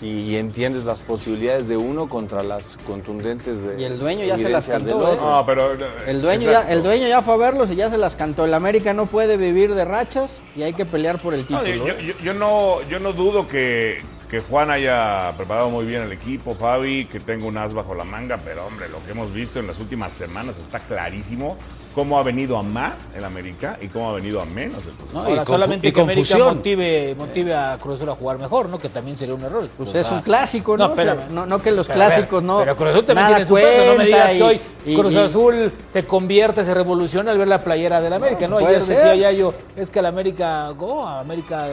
S6: Y, entiendes las posibilidades de uno contra las contundentes de
S3: Y el dueño ya se las cantó, ¿eh?
S2: No, pero.
S3: El dueño, ya, el dueño ya fue a verlos y ya se las cantó. El América no puede vivir de rachas y hay que pelear por el
S2: No,
S3: título.
S2: yo,
S3: ¿eh?
S2: yo- yo no, yo no dudo que, que Juan haya preparado muy bien el equipo, Fabi, que tenga un as bajo la manga, pero hombre, lo que hemos visto en las últimas semanas está clarísimo cómo ha venido a más el América y cómo ha venido a menos el Cruz Azul.
S4: No, y
S5: Ahora solamente
S4: y
S5: que América
S4: confusión.
S5: motive, motive a Cruz Azul a jugar mejor, ¿no? Que también sería un error.
S3: Pues
S5: O
S3: es un clásico, ¿no?
S5: No,
S3: O sea, no, no que los
S5: Pero, a ver,
S3: clásicos no.
S5: Pero Cruz Azul también
S3: nada
S5: tiene su peso. No me digas que hoy
S3: y-
S5: Cruz
S3: y-
S5: Azul se convierte, se revoluciona al ver la playera del América, ¿no?
S3: puede
S5: Ayer decía
S3: ser.
S5: ya yo, es que al América, oh, a América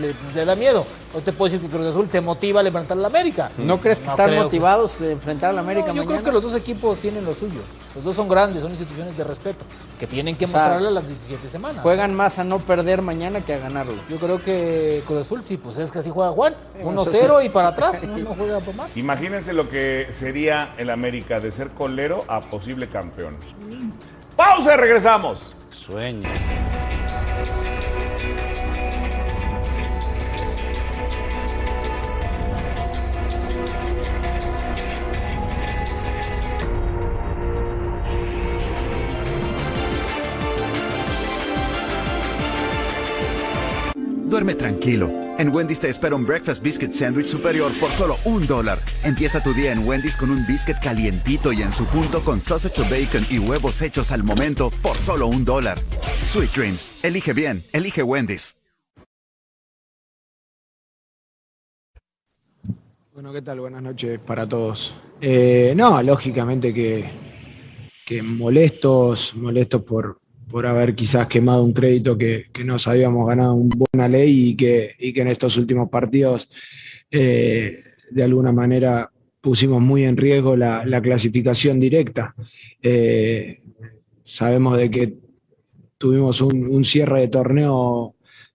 S5: le, le da miedo. Hoy te puedo decir que Cruz Azul se motiva a levantar al América.
S3: ¿No crees que
S5: No
S3: están
S5: creo.
S3: motivados de enfrentar al América
S5: No, yo
S3: mañana?
S5: creo que los dos equipos tienen lo suyo. Los dos son grandes, son instituciones de respeto, que tienen que
S3: O sea,
S5: mostrarle a las 17 semanas.
S3: Juegan más a no perder mañana que a ganarlo.
S5: Yo creo que Cruz Azul sí, pues es que así juega Juan.
S3: eso
S5: 1-0 y para atrás, no, no juega por más.
S2: Imagínense lo que sería el América de ser colero a posible campeón. Pausa y regresamos.
S4: Sueño.
S9: Duerme tranquilo. En Wendy's te espera un Breakfast Biscuit Sandwich superior por solo un dólar. Empieza tu día en Wendy's con un biscuit calientito y en su punto con sausage o bacon y huevos hechos al momento por solo un dólar. Sweet Dreams. Elige bien. Elige Wendy's.
S10: Bueno, ¿qué tal? Buenas noches para todos. Eh, no, lógicamente que, que molestos, molestos por, por haber quizás quemado un crédito que, que nos habíamos ganado en buena ley y que, y que en estos últimos partidos eh, de alguna manera pusimos muy en riesgo la, la clasificación directa. Eh, sabemos de que tuvimos un, un cierre de torneo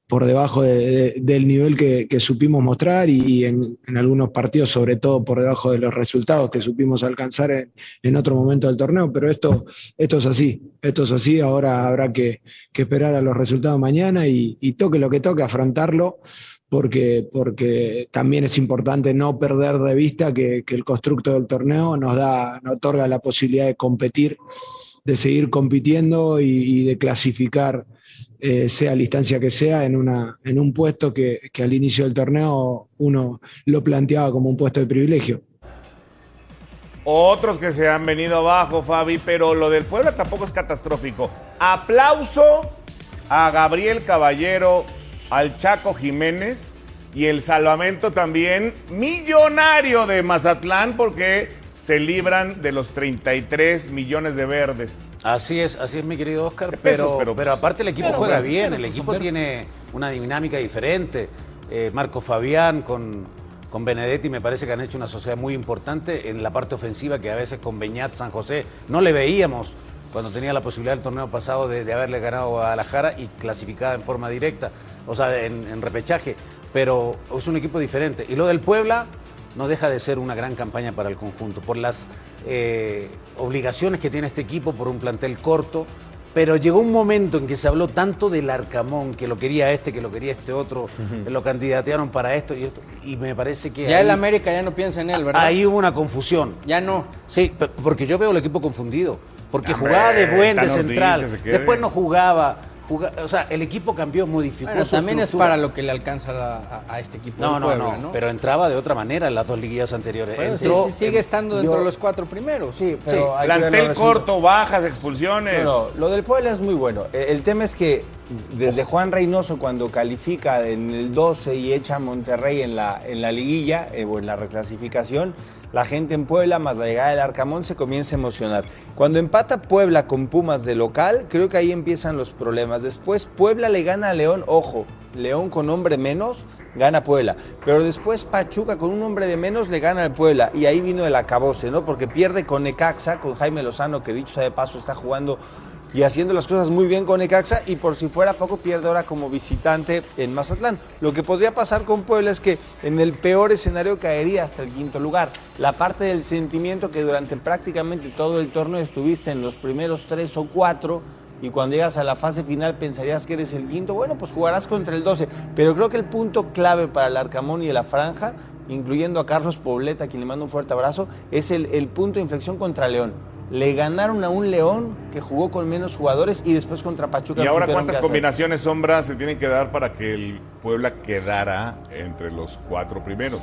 S10: por debajo de- de- del nivel que, supimos mostrar y, en, algunos partidos, sobre todo por debajo de los resultados que supimos alcanzar en, otro momento del torneo, pero esto, esto es así, esto es así, ahora habrá que, esperar a los resultados mañana y, y toque lo que toque, afrontarlo, porque, porque también es importante no perder de vista que, que el constructo del torneo nos, da, nos otorga la posibilidad de competir, de seguir compitiendo y, de clasificar eh, sea la instancia que sea, en, una, en un puesto que, que al inicio del torneo uno lo planteaba como un puesto de privilegio.
S2: Otros que se han venido abajo, Fabi, pero lo del Puebla tampoco es catastrófico. Aplauso a Gabriel Caballero, al Chaco Jiménez y el salvamento también millonario de Mazatlán porque se libran de los 33 millones de verdes.
S4: Así es, así es mi querido Oscar,
S2: pesos,
S4: pero,
S2: pero,
S4: pero, aparte el equipo
S5: pero,
S4: juega bien, el equipo tiene una dinámica diferente. Eh, Marco Fabián con, con Benedetti me parece que han hecho una sociedad muy importante en la parte ofensiva que a veces con Beñat San José no le veíamos cuando tenía la posibilidad el torneo pasado de, de haberle ganado a Guadalajara y clasificada en forma directa, o sea, en, en repechaje, pero es un equipo diferente. Y lo del Puebla no deja de ser una gran campaña para el conjunto, por las eh, obligaciones que tiene este equipo, por un plantel corto, pero llegó un momento en que se habló tanto del Arcamón, que lo quería este, que lo quería este otro, lo candidatearon para esto y esto, y me parece que
S3: Ya
S4: ahí,
S3: el América ya no piensa en él, ¿verdad?
S4: ahí hubo una confusión.
S3: Ya no.
S4: Sí, porque yo veo el equipo confundido. Porque
S2: Hombre,
S4: jugaba de buen, de central. Después no jugaba. Juga- o sea, el equipo cambió, modificó
S3: Bueno,
S4: su
S3: también es para lo que le alcanza a, a- a este equipo
S4: No, no,
S3: Puebla,
S4: no,
S3: ¿no?
S4: pero entraba de otra manera en las dos liguillas anteriores.
S3: Bueno, sí,
S4: Entró
S3: sí, sigue
S4: en-
S3: estando dentro
S6: yo-
S3: de los cuatro primeros.
S6: Sí, pero
S2: Plantel corto, bajas, expulsiones.
S6: No, no, lo del Puebla es muy bueno. Eh, El tema es que desde Juan Reynoso cuando califica en el 12 y echa a Monterrey en la, en la liguilla eh, o en la reclasificación, la gente en Puebla, más la llegada del Arcamón, se comienza a emocionar. Cuando empata Puebla con Pumas de local, creo que ahí empiezan los problemas. Después Puebla le gana a León, ojo, León con hombre menos, gana Puebla. Pero después Pachuca con un hombre de menos le gana al Puebla. Y ahí vino el acabose, ¿no? Porque pierde con Necaxa, con Jaime Lozano, que dicho sea de paso está jugando y haciendo las cosas muy bien con Necaxa y por si fuera poco pierde ahora como visitante en Mazatlán. Lo que podría pasar con Puebla es que en el peor escenario caería hasta el quinto lugar. La parte del sentimiento que durante prácticamente todo el torneo estuviste en los primeros tres o cuatro y cuando llegas a la fase final pensarías que eres el quinto, bueno, pues jugarás contra el 12. Pero creo que el punto clave para el Arcamón y la franja, incluyendo a Carlos Pobleta, a quien le mando un fuerte abrazo, es el, el punto de inflexión contra León. Le ganaron a un León que jugó con menos jugadores y después contra Pachuca.
S2: ¿Y ahora cuántas combinaciones sombras se tienen que dar para que el Puebla quedara entre los cuatro primeros?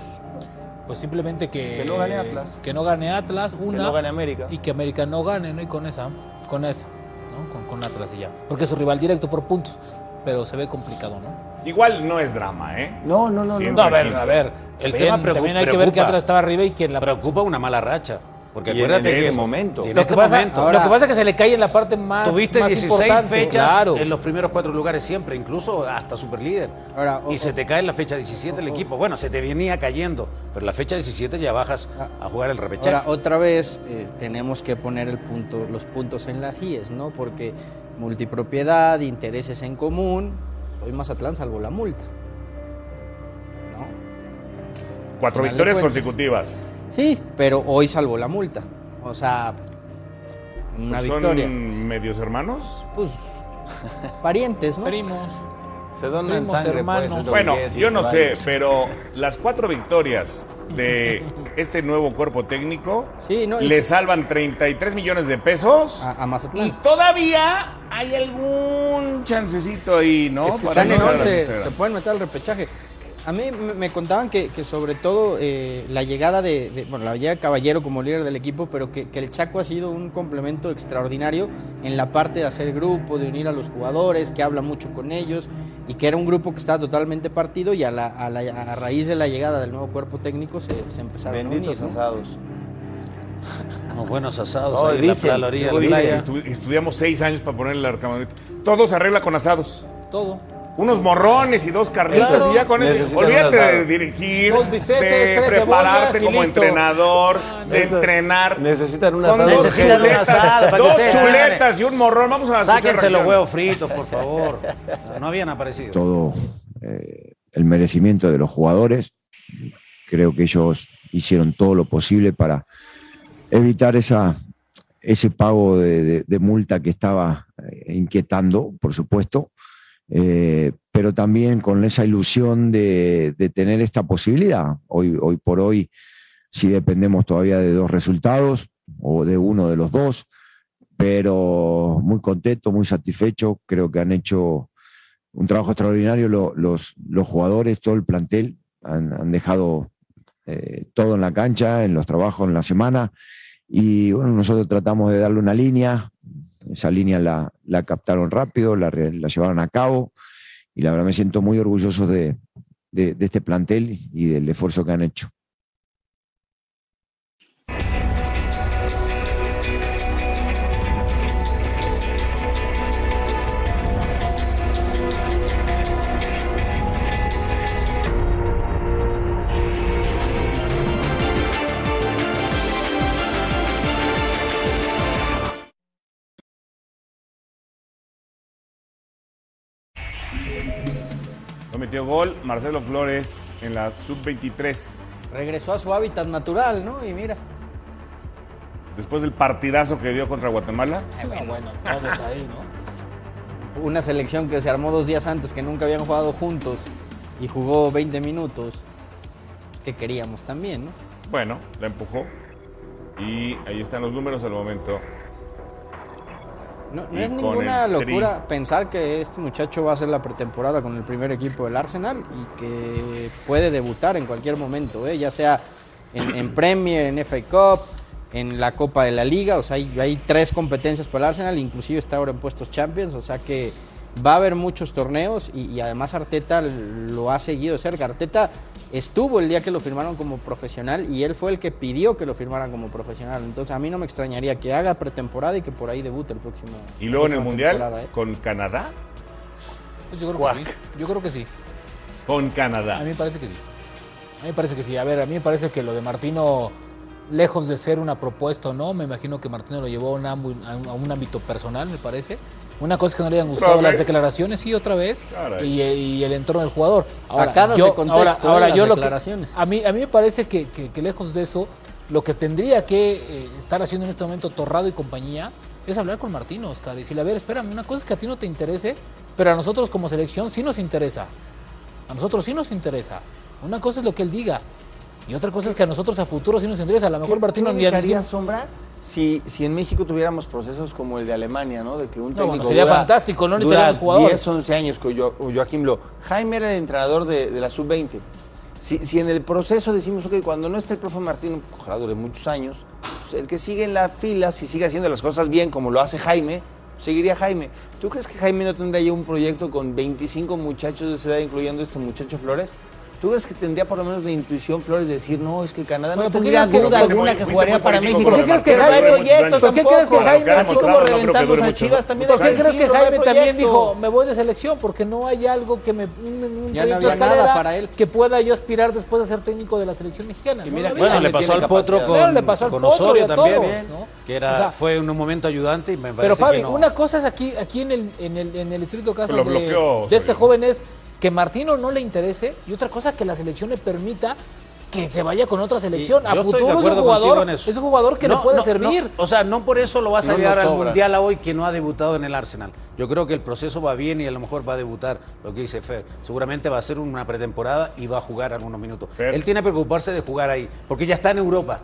S5: Pues simplemente que,
S6: Que no gane Atlas.
S5: Que no gane Atlas, una.
S6: no gane América.
S5: Y que América no gane, ¿no? Y con esa, con esa, ¿no? Con, con Atlas y ya. Porque es su rival directo por puntos. Pero se ve complicado, ¿no?
S2: Igual no es drama, ¿eh?
S6: No, no, no.
S2: Siento
S5: No, a ver, a ver.
S4: El tema preocupa-
S5: también hay que ver que. Atlas estaba arriba y que la.
S4: Preocupa una mala racha. Porque
S6: Y
S4: acuérdate
S6: en
S4: que
S6: ese momento.
S4: Sí, en
S5: lo,
S4: este
S5: que pasa,
S4: momento.
S5: lo que pasa es que se le cae en la parte más.
S4: Tuviste
S5: más
S4: 16
S5: importante,
S4: fechas
S5: Claro.
S4: en los primeros cuatro lugares siempre, incluso hasta superlíder.
S3: Ahora,
S4: y se te cae en la fecha 17 el equipo. Bueno, se te venía cayendo, pero la fecha 17 ya bajas a jugar el repechaje.
S3: Ahora, otra vez eh, tenemos que poner el punto, los puntos en las IES, ¿no? Porque multipropiedad, intereses en común, hoy Mazatlán salvó la multa. ¿No?
S2: Cuatro victorias
S3: cuentas.
S2: consecutivas.
S3: Sí, pero hoy salvó la multa. O sea, una
S2: ¿Son
S3: victoria.
S2: medios hermanos?
S3: Pues parientes, ¿no?
S5: Primos.
S6: Se donan
S5: Primos,
S6: sangre,
S5: hermanos.
S6: pues, que
S2: Bueno, yo no sé, pero las cuatro victorias de este nuevo cuerpo técnico
S3: Sí, no, y
S2: le
S3: se-
S2: salvan 33 millones de pesos
S3: A, a Mazatlán.
S2: y todavía hay algún chancecito ahí, ¿no?
S3: Es que
S2: Para
S3: están en
S2: no dar la
S3: 11,
S2: pistera.
S3: se pueden meter al repechaje. A mí me contaban que, que sobre todo eh, la llegada de, de- bueno, la llegada de Caballero como líder del equipo, pero que, que el Chaco ha sido un complemento extraordinario en la parte de hacer grupo, de unir a los jugadores, que habla mucho con ellos y que era un grupo que estaba totalmente partido y a, la- a la- a raíz de la llegada del nuevo cuerpo técnico se, se empezaron
S6: Benditos
S3: a unir. ¿no?
S6: asados.
S4: Unos buenos asados
S6: Oh,
S4: ahí la,
S6: dicen,
S4: playa.
S2: estu- estudiamos seis años para ponerle la arcamoneta. Todo se arregla con asados.
S5: Todo.
S2: Unos morrones y dos carnitas
S5: Claro.
S2: y ya con eso. Olvídate de dirigir,
S5: bisteces,
S2: de prepararte como
S5: listo.
S2: entrenador,
S5: Ah, no.
S2: de entrenar.
S6: Necesitan un
S2: Con
S6: asado.
S2: dos
S4: Necesitan un
S2: chuletas,
S4: asado para que
S2: dos chuletas y un morrón. Vamos a
S4: Sáquense los huevos fritos, por favor. No habían aparecido.
S11: todo eh, el merecimiento de los jugadores. Creo que ellos hicieron todo lo posible para evitar esa, ese pago de, de- de multa que estaba eh, inquietando, por supuesto, eh, pero también con esa ilusión de, de tener esta posibilidad. Hoy, hoy por hoy, si dependemos todavía de dos resultados o de uno de los dos, pero muy contento, muy satisfecho, creo que han hecho un trabajo extraordinario lo- los, los jugadores, todo el plantel, han, han dejado eh, todo en la cancha, en los trabajos, en la semana, y bueno, nosotros tratamos de darle una línea, esa línea la, captaron rápido, la, la llevaron a cabo, y la verdad me siento muy orgulloso de este plantel y del esfuerzo que han hecho.
S2: Metió gol Marcelo Flores en la sub-23.
S3: Regresó a su hábitat natural, ¿no? Y mira.
S2: Después del partidazo que dio contra Guatemala.
S5: Bueno, todos ahí, ¿no?
S3: Una selección que se armó dos días antes, que nunca habían jugado juntos y jugó 20 minutos. Que queríamos también, ¿no?
S2: Bueno, la empujó. Y ahí están los números al momento.
S3: No, no es ninguna
S2: Tri.
S3: locura pensar que este muchacho va a hacer la pretemporada con el primer equipo del Arsenal y que puede debutar en cualquier momento, ¿eh? ya sea en, en Premier, en FA Cup, en la Copa de la Liga, o sea, hay, hay tres competencias para el Arsenal, inclusive está ahora en puestos Champions, o sea que va a haber muchos torneos y, y además Arteta lo ha seguido de cerca. Arteta estuvo el día que lo firmaron como profesional y él fue el que pidió que lo firmaran como profesional. Entonces a mí no me extrañaría que haga pretemporada y que por ahí debute el próximo.
S2: Y luego en el Mundial
S3: ¿eh?
S2: con Canadá.
S5: Pues yo creo que sí. Yo creo que sí.
S2: Con
S5: A
S2: Canadá.
S5: mí me parece que sí. A mí me parece que sí. A ver, a mí me parece que lo de Martino, lejos de ser una propuesta o no, me imagino que Martino lo llevó a un, a un- ámbito personal, me parece. Una cosa es que no le hayan gustado
S2: ¿Otra
S5: las declaraciones, sí, otra vez. Y, y el entorno del jugador.
S3: Sacadas de contexto,
S5: ahora,
S3: ¿eh? las
S5: yo lo que-
S3: declaraciones.
S5: a, mí, a mí me parece que, que- que lejos de eso, lo que tendría que eh, estar haciendo en este momento Torrado y compañía es hablar con Martino, Oscar. Y decirle, a ver, espérame, una cosa es que a ti no te interese, pero a nosotros como selección sí nos interesa. A nosotros sí nos interesa. Una cosa es lo que él diga. Y otra cosa es que a nosotros a futuro sí nos interesa. A lo mejor Martino ni
S6: haría
S5: ni-
S6: sombra si, si en México tuviéramos procesos como el de Alemania, ¿no? De que un
S5: No,
S6: técnico
S5: bueno, sería
S6: dura-
S5: fantástico, no
S6: dura
S5: necesitaríamos jugadores.
S6: 10, 11 años con Jo- Joaquín Lo. Jaime era el entrenador de, de la sub-20. Si, si en el proceso decimos, ok, cuando no esté el profe Martín, ojalá dure muchos años, pues el que sigue en la fila, si sigue haciendo las cosas bien como lo hace Jaime, seguiría Jaime. ¿Tú crees que Jaime no tendría ya un proyecto con 25 muchachos de esa edad, incluyendo este muchacho Flores? ¿Tú crees que tendría por lo menos la intuición Flores de decir, no, es que Canadá
S5: Bueno,
S6: no
S5: ¿por qué
S6: tendría duda alguna que jugaría para México?
S5: ¿Por qué crees que
S2: Martino,
S5: Jaime-
S6: así como reventamos a Chivas también
S5: ¿Por qué crees que Jaime también dijo, me voy de selección? Porque no hay algo que me. Un, un
S3: Ya no
S5: proyecto escalera
S3: nada para él.
S5: que pueda yo aspirar después de ser técnico de la selección mexicana.
S4: Bueno, le pasó al Potro con,
S5: Claro, le pasó al
S4: con
S5: Potro y
S4: Osorio también, ¿eh? que era,
S5: O sea,
S4: fue en un momento ayudante y me parece
S5: Pero Fabi,
S4: que no.
S5: una cosa es aquí, aquí en el, en el, en el estricto caso
S2: Lo
S5: de,
S2: bloqueó,
S5: de este joven es que Martino no le interese y otra cosa que la selección le permita que se vaya con otra selección.
S4: Y
S5: A futuro es un jugador, es un jugador que
S4: No,
S5: le puede
S4: no,
S5: servir.
S4: no, o sea, no por eso lo vas a llevar al. Mundial a hoy que no ha debutado en el Arsenal. Yo creo que el proceso va bien y a lo mejor va a debutar, lo que dice Fer. Seguramente va a ser una pretemporada y va a jugar algunos minutos.
S2: Fer.
S4: Él tiene que preocuparse de jugar ahí, porque ya está en Europa.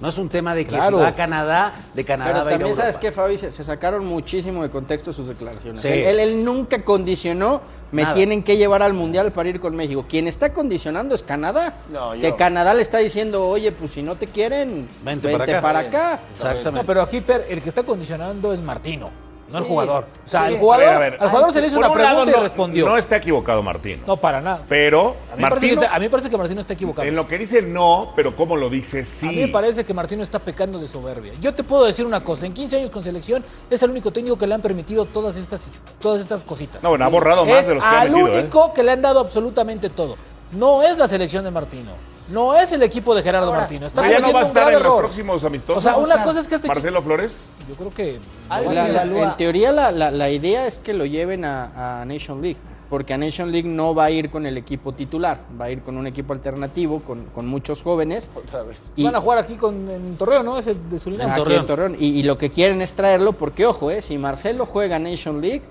S4: No es un tema de que
S5: Claro.
S4: si va a Canadá, de Canadá
S3: Pero
S4: va a ir a
S3: también sabes que Fabi se, se sacaron muchísimo de contexto sus declaraciones.
S4: Sí.
S3: Él, él- él nunca condicionó, me
S4: Nada.
S3: tienen que llevar al mundial para ir con México. Quien está condicionando es Canadá.
S6: No, yo.
S3: Que Canadá le está diciendo, oye, pues si no te quieren,
S4: Vente
S3: vente,
S4: para acá".
S3: para acá.
S4: Exactamente.
S5: No, pero aquí Fer, el que está condicionando es Martino, no el jugador. O sea,
S6: Sí.
S5: el jugador,
S2: A ver, a ver.
S5: al jugador se le hizo
S2: Por
S5: una
S2: un lado,
S5: pregunta
S2: no-
S5: y respondió.
S2: No está equivocado Martín.
S5: No, para nada.
S2: Pero
S5: A mí, me parece que
S2: Martino,
S5: está- a mí me parece que Martino está equivocado.
S2: en lo que dice no, pero cómo lo dice sí.
S5: A mí me parece que Martino está pecando de soberbia. Yo te puedo decir una cosa, en 15 años con selección es el único técnico que le han permitido todas estas, todas estas cositas.
S2: No, bueno, ha borrado más
S5: es
S2: de los que ha
S5: al
S2: metido, ¿eh?
S5: único que le han dado absolutamente todo. No es la selección de Martino. No es el equipo de Gerardo Martino. Está
S2: O sea, ya no va a estar en los próximos amistosos.
S5: O sea, una cosa es que este
S2: Marcelo Flores.
S5: Yo creo que...
S3: La- la- en teoría la, la- la idea es que lo lleven a, a Nation League, porque a Nation League no va a ir con el equipo titular, va a ir con un equipo alternativo, con, con muchos jóvenes.
S6: Otra vez.
S3: Y-
S5: Van a jugar aquí con, en Torreo, ¿no? Es el de Surinam.
S3: aquí
S4: Torreón.
S3: en Torreón. Y, y lo que quieren es traerlo porque, ojo, eh, si Marcelo juega Nation League,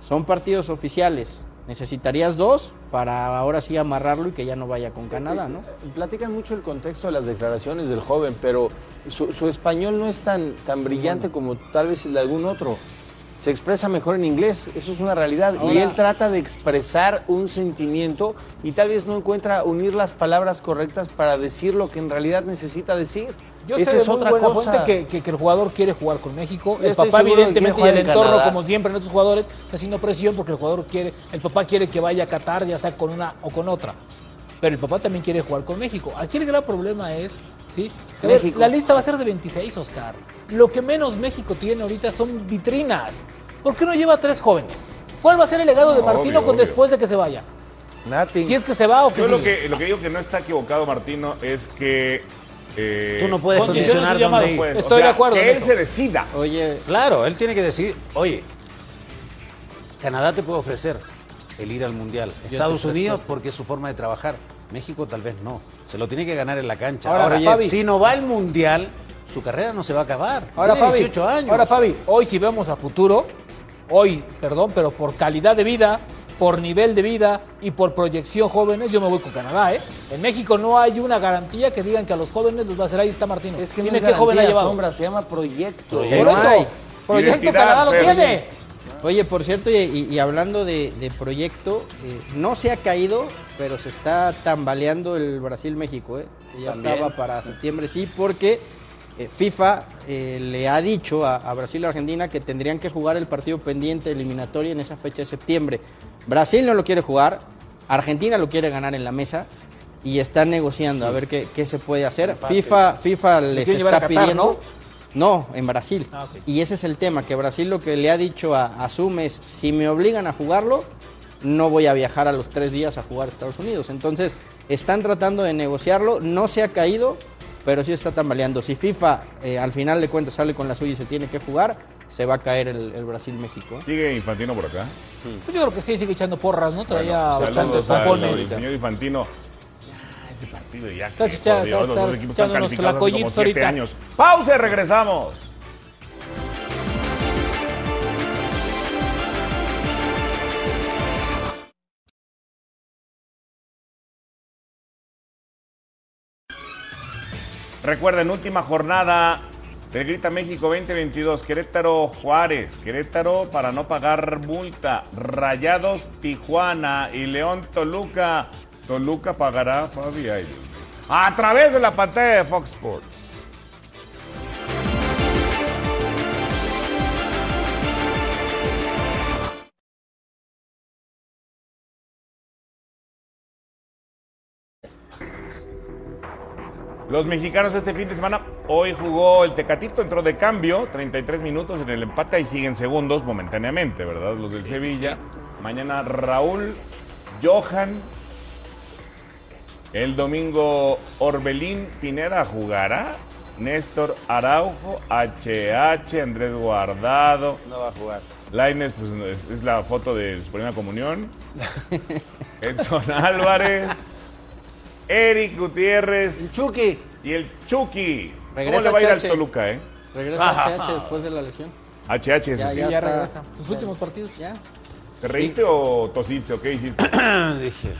S3: son partidos oficiales. Necesitarías dos para ahora sí amarrarlo y que ya no vaya con Canadá, ¿no?
S6: Platican mucho el contexto de las declaraciones del joven, pero su, su español no es tan, tan brillante como tal vez el de algún otro. Se expresa mejor en inglés, eso es una realidad. y él trata de expresar un sentimiento y tal vez no encuentra unir las palabras correctas para decir lo que en realidad necesita decir.
S5: Yo
S6: Esa
S5: sé de
S6: es
S5: muy
S6: otra
S5: buena
S6: cosa.
S5: fuente que, que- que el jugador quiere jugar con México.
S6: Yo
S5: El
S6: estoy
S5: papá, evidentemente, y el
S6: en
S5: entorno,
S6: Canadá.
S5: como siempre en estos jugadores, está haciendo presión porque el jugador quiere, el papá quiere que vaya a Qatar, ya sea con una o con otra. Pero el papá también quiere jugar con México. Aquí el gran problema es, ¿sí? A
S6: México.
S5: la lista va a ser de 26, Oscar. Lo que menos México tiene ahorita son vitrinas. ¿Por qué no lleva tres jóvenes? ¿Cuál va a ser el legado de
S2: No,
S5: Martino
S2: obvio,
S5: con
S2: obvio.
S5: después de que se vaya?
S6: Nothing.
S5: Si es que se va o que
S2: Yo lo
S5: sigue.
S2: que, lo que digo que no está equivocado Martino es que... eh,
S4: Tú no puedes condicionar
S5: llamado,
S4: dónde ir.
S5: pues.
S2: o
S5: Estoy
S2: sea,
S5: de acuerdo
S2: Que él
S5: eso.
S2: se decida.
S3: Oye,
S4: Claro, él tiene que decir, oye, Canadá te puede ofrecer el ir al Mundial. Estados Unidos porque es su forma de trabajar. México tal vez no. Se lo tiene que ganar en la cancha.
S5: Ahora,
S4: Ahora,
S5: Fabi.
S4: si no va al Mundial, su carrera no se va a acabar.
S5: Ahora,
S4: Tiene
S5: Fabi,
S4: 18 años.
S5: ahora, Fabi, hoy si vemos a futuro, hoy, perdón, pero por calidad de vida, por nivel de vida y por proyección jóvenes, yo me voy con Canadá, ¿eh? En México no hay una garantía que digan que a los jóvenes los va a hacer ahí está Martino.
S6: Es que
S5: Dime
S6: no
S5: qué joven ha llevado.
S6: Sombra, se llama proyecto.
S5: Por eso, Proyecto Canadá lo tiene.
S3: Oye, por cierto, y, hablando de, de proyecto, eh, no se ha caído, pero se está tambaleando el Brasil-México, ¿eh? que ya
S6: También.
S3: estaba para septiembre, sí, porque eh, FIFA eh, le ha dicho a, a Brasil y Argentina que tendrían que jugar el partido pendiente eliminatorio en esa fecha de septiembre. Brasil no lo quiere jugar, Argentina lo quiere ganar en la mesa y están negociando a ver qué, qué se puede hacer. FIFA, FIFA les está pidiendo... No, en Brasil.
S5: Ah.
S3: Y ese es el tema, que Brasil lo que le ha dicho a, a Zoom es, si me obligan a jugarlo, no voy a viajar a los tres días a jugar a Estados Unidos. Entonces, están tratando de negociarlo, no se ha caído, pero sí está tambaleando. Si FIFA eh, al final de cuentas sale con la suya y se tiene que jugar, se va a caer el, el Brasil-México. ¿eh?
S2: Sigue Infantino por acá.
S5: Pues yo creo que sí, sigue echando porras, ¿no? Traía
S2: Bueno,
S5: bastantes
S2: al- al
S5: tapones.
S2: señor Infantino. Ya, ese partido ya.
S5: Estás
S2: que, por Dios, los dos equipos están calificados hace como siete
S5: ahorita.
S2: años. Pausa y regresamos. Recuerden, última jornada Grita México 2022. Querétaro Juárez. Querétaro para no pagar multa. Rayados Tijuana y León Toluca. Toluca pagará Fabi. A través de la pantalla de Fox Sports. Los mexicanos este fin de semana, hoy jugó el Tecatito, entró de cambio, 33 minutos en el empate y siguen segundos momentáneamente, ¿verdad? Los del Sevilla. Mañana Raúl, Johan. El domingo Orbelín Pineda jugará. Néstor Araujo, HH, Andrés Guardado.
S6: No va a jugar.
S2: Laines, pues es, es la foto de su primera comunión. Edson Álvarez. Eric Gutiérrez.
S6: Chucky.
S2: Y el Chucky.
S3: Regresa
S2: ¿Cómo le va a ir al. Toluca, eh?
S3: Regresa HH después de la lesión.
S2: HH,
S3: Ya,
S2: sí.
S3: ya
S5: regresa. Sus últimos partidos.
S3: Ya.
S2: ¿Te reíste o tosiste o qué hiciste?
S4: Dije,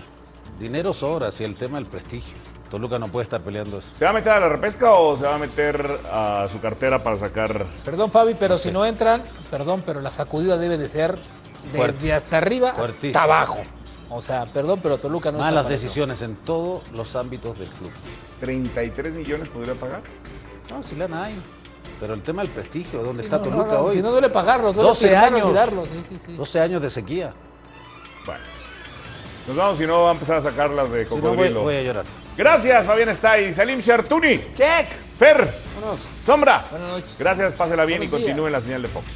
S4: dinero sobra, si el tema del prestigio. Toluca no puede estar peleando eso.
S2: ¿Se va a meter a la repesca o se va a meter a su cartera para sacar?
S5: Perdón, Fabi, pero si no entran, perdón, pero la sacudida debe de ser desde
S4: Fuerte.
S5: hasta arriba
S4: Fuertísimo.
S5: hasta abajo. O sea, perdón, pero Toluca no está
S4: Malas
S5: para eso.
S4: decisiones en todos los ámbitos del club.
S2: 33 millones podría pagar.
S4: No, si lana hay. Pero el tema del prestigio, ¿dónde
S5: Sí,
S4: está
S5: no,
S4: Toluca
S5: no, no,
S4: hoy?
S5: Si no duele pagarlos, duele
S4: 12
S5: firmarlos y
S4: años.
S5: darlos, sí, sí, sí.
S4: 12 años de sequía.
S2: Bueno. Nos vamos, si no va a empezar a sacarlas de
S4: Si no, voy,
S2: cocodrilo.
S4: voy a llorar.
S2: Gracias, Fabián Stay, Salim Shartuni.
S5: Check.
S2: Fer,
S3: Vámonos.
S2: Sombra.
S5: Buenas noches.
S2: Gracias, pásela bien y
S5: Buenos días.
S2: continúe en la señal de Fox.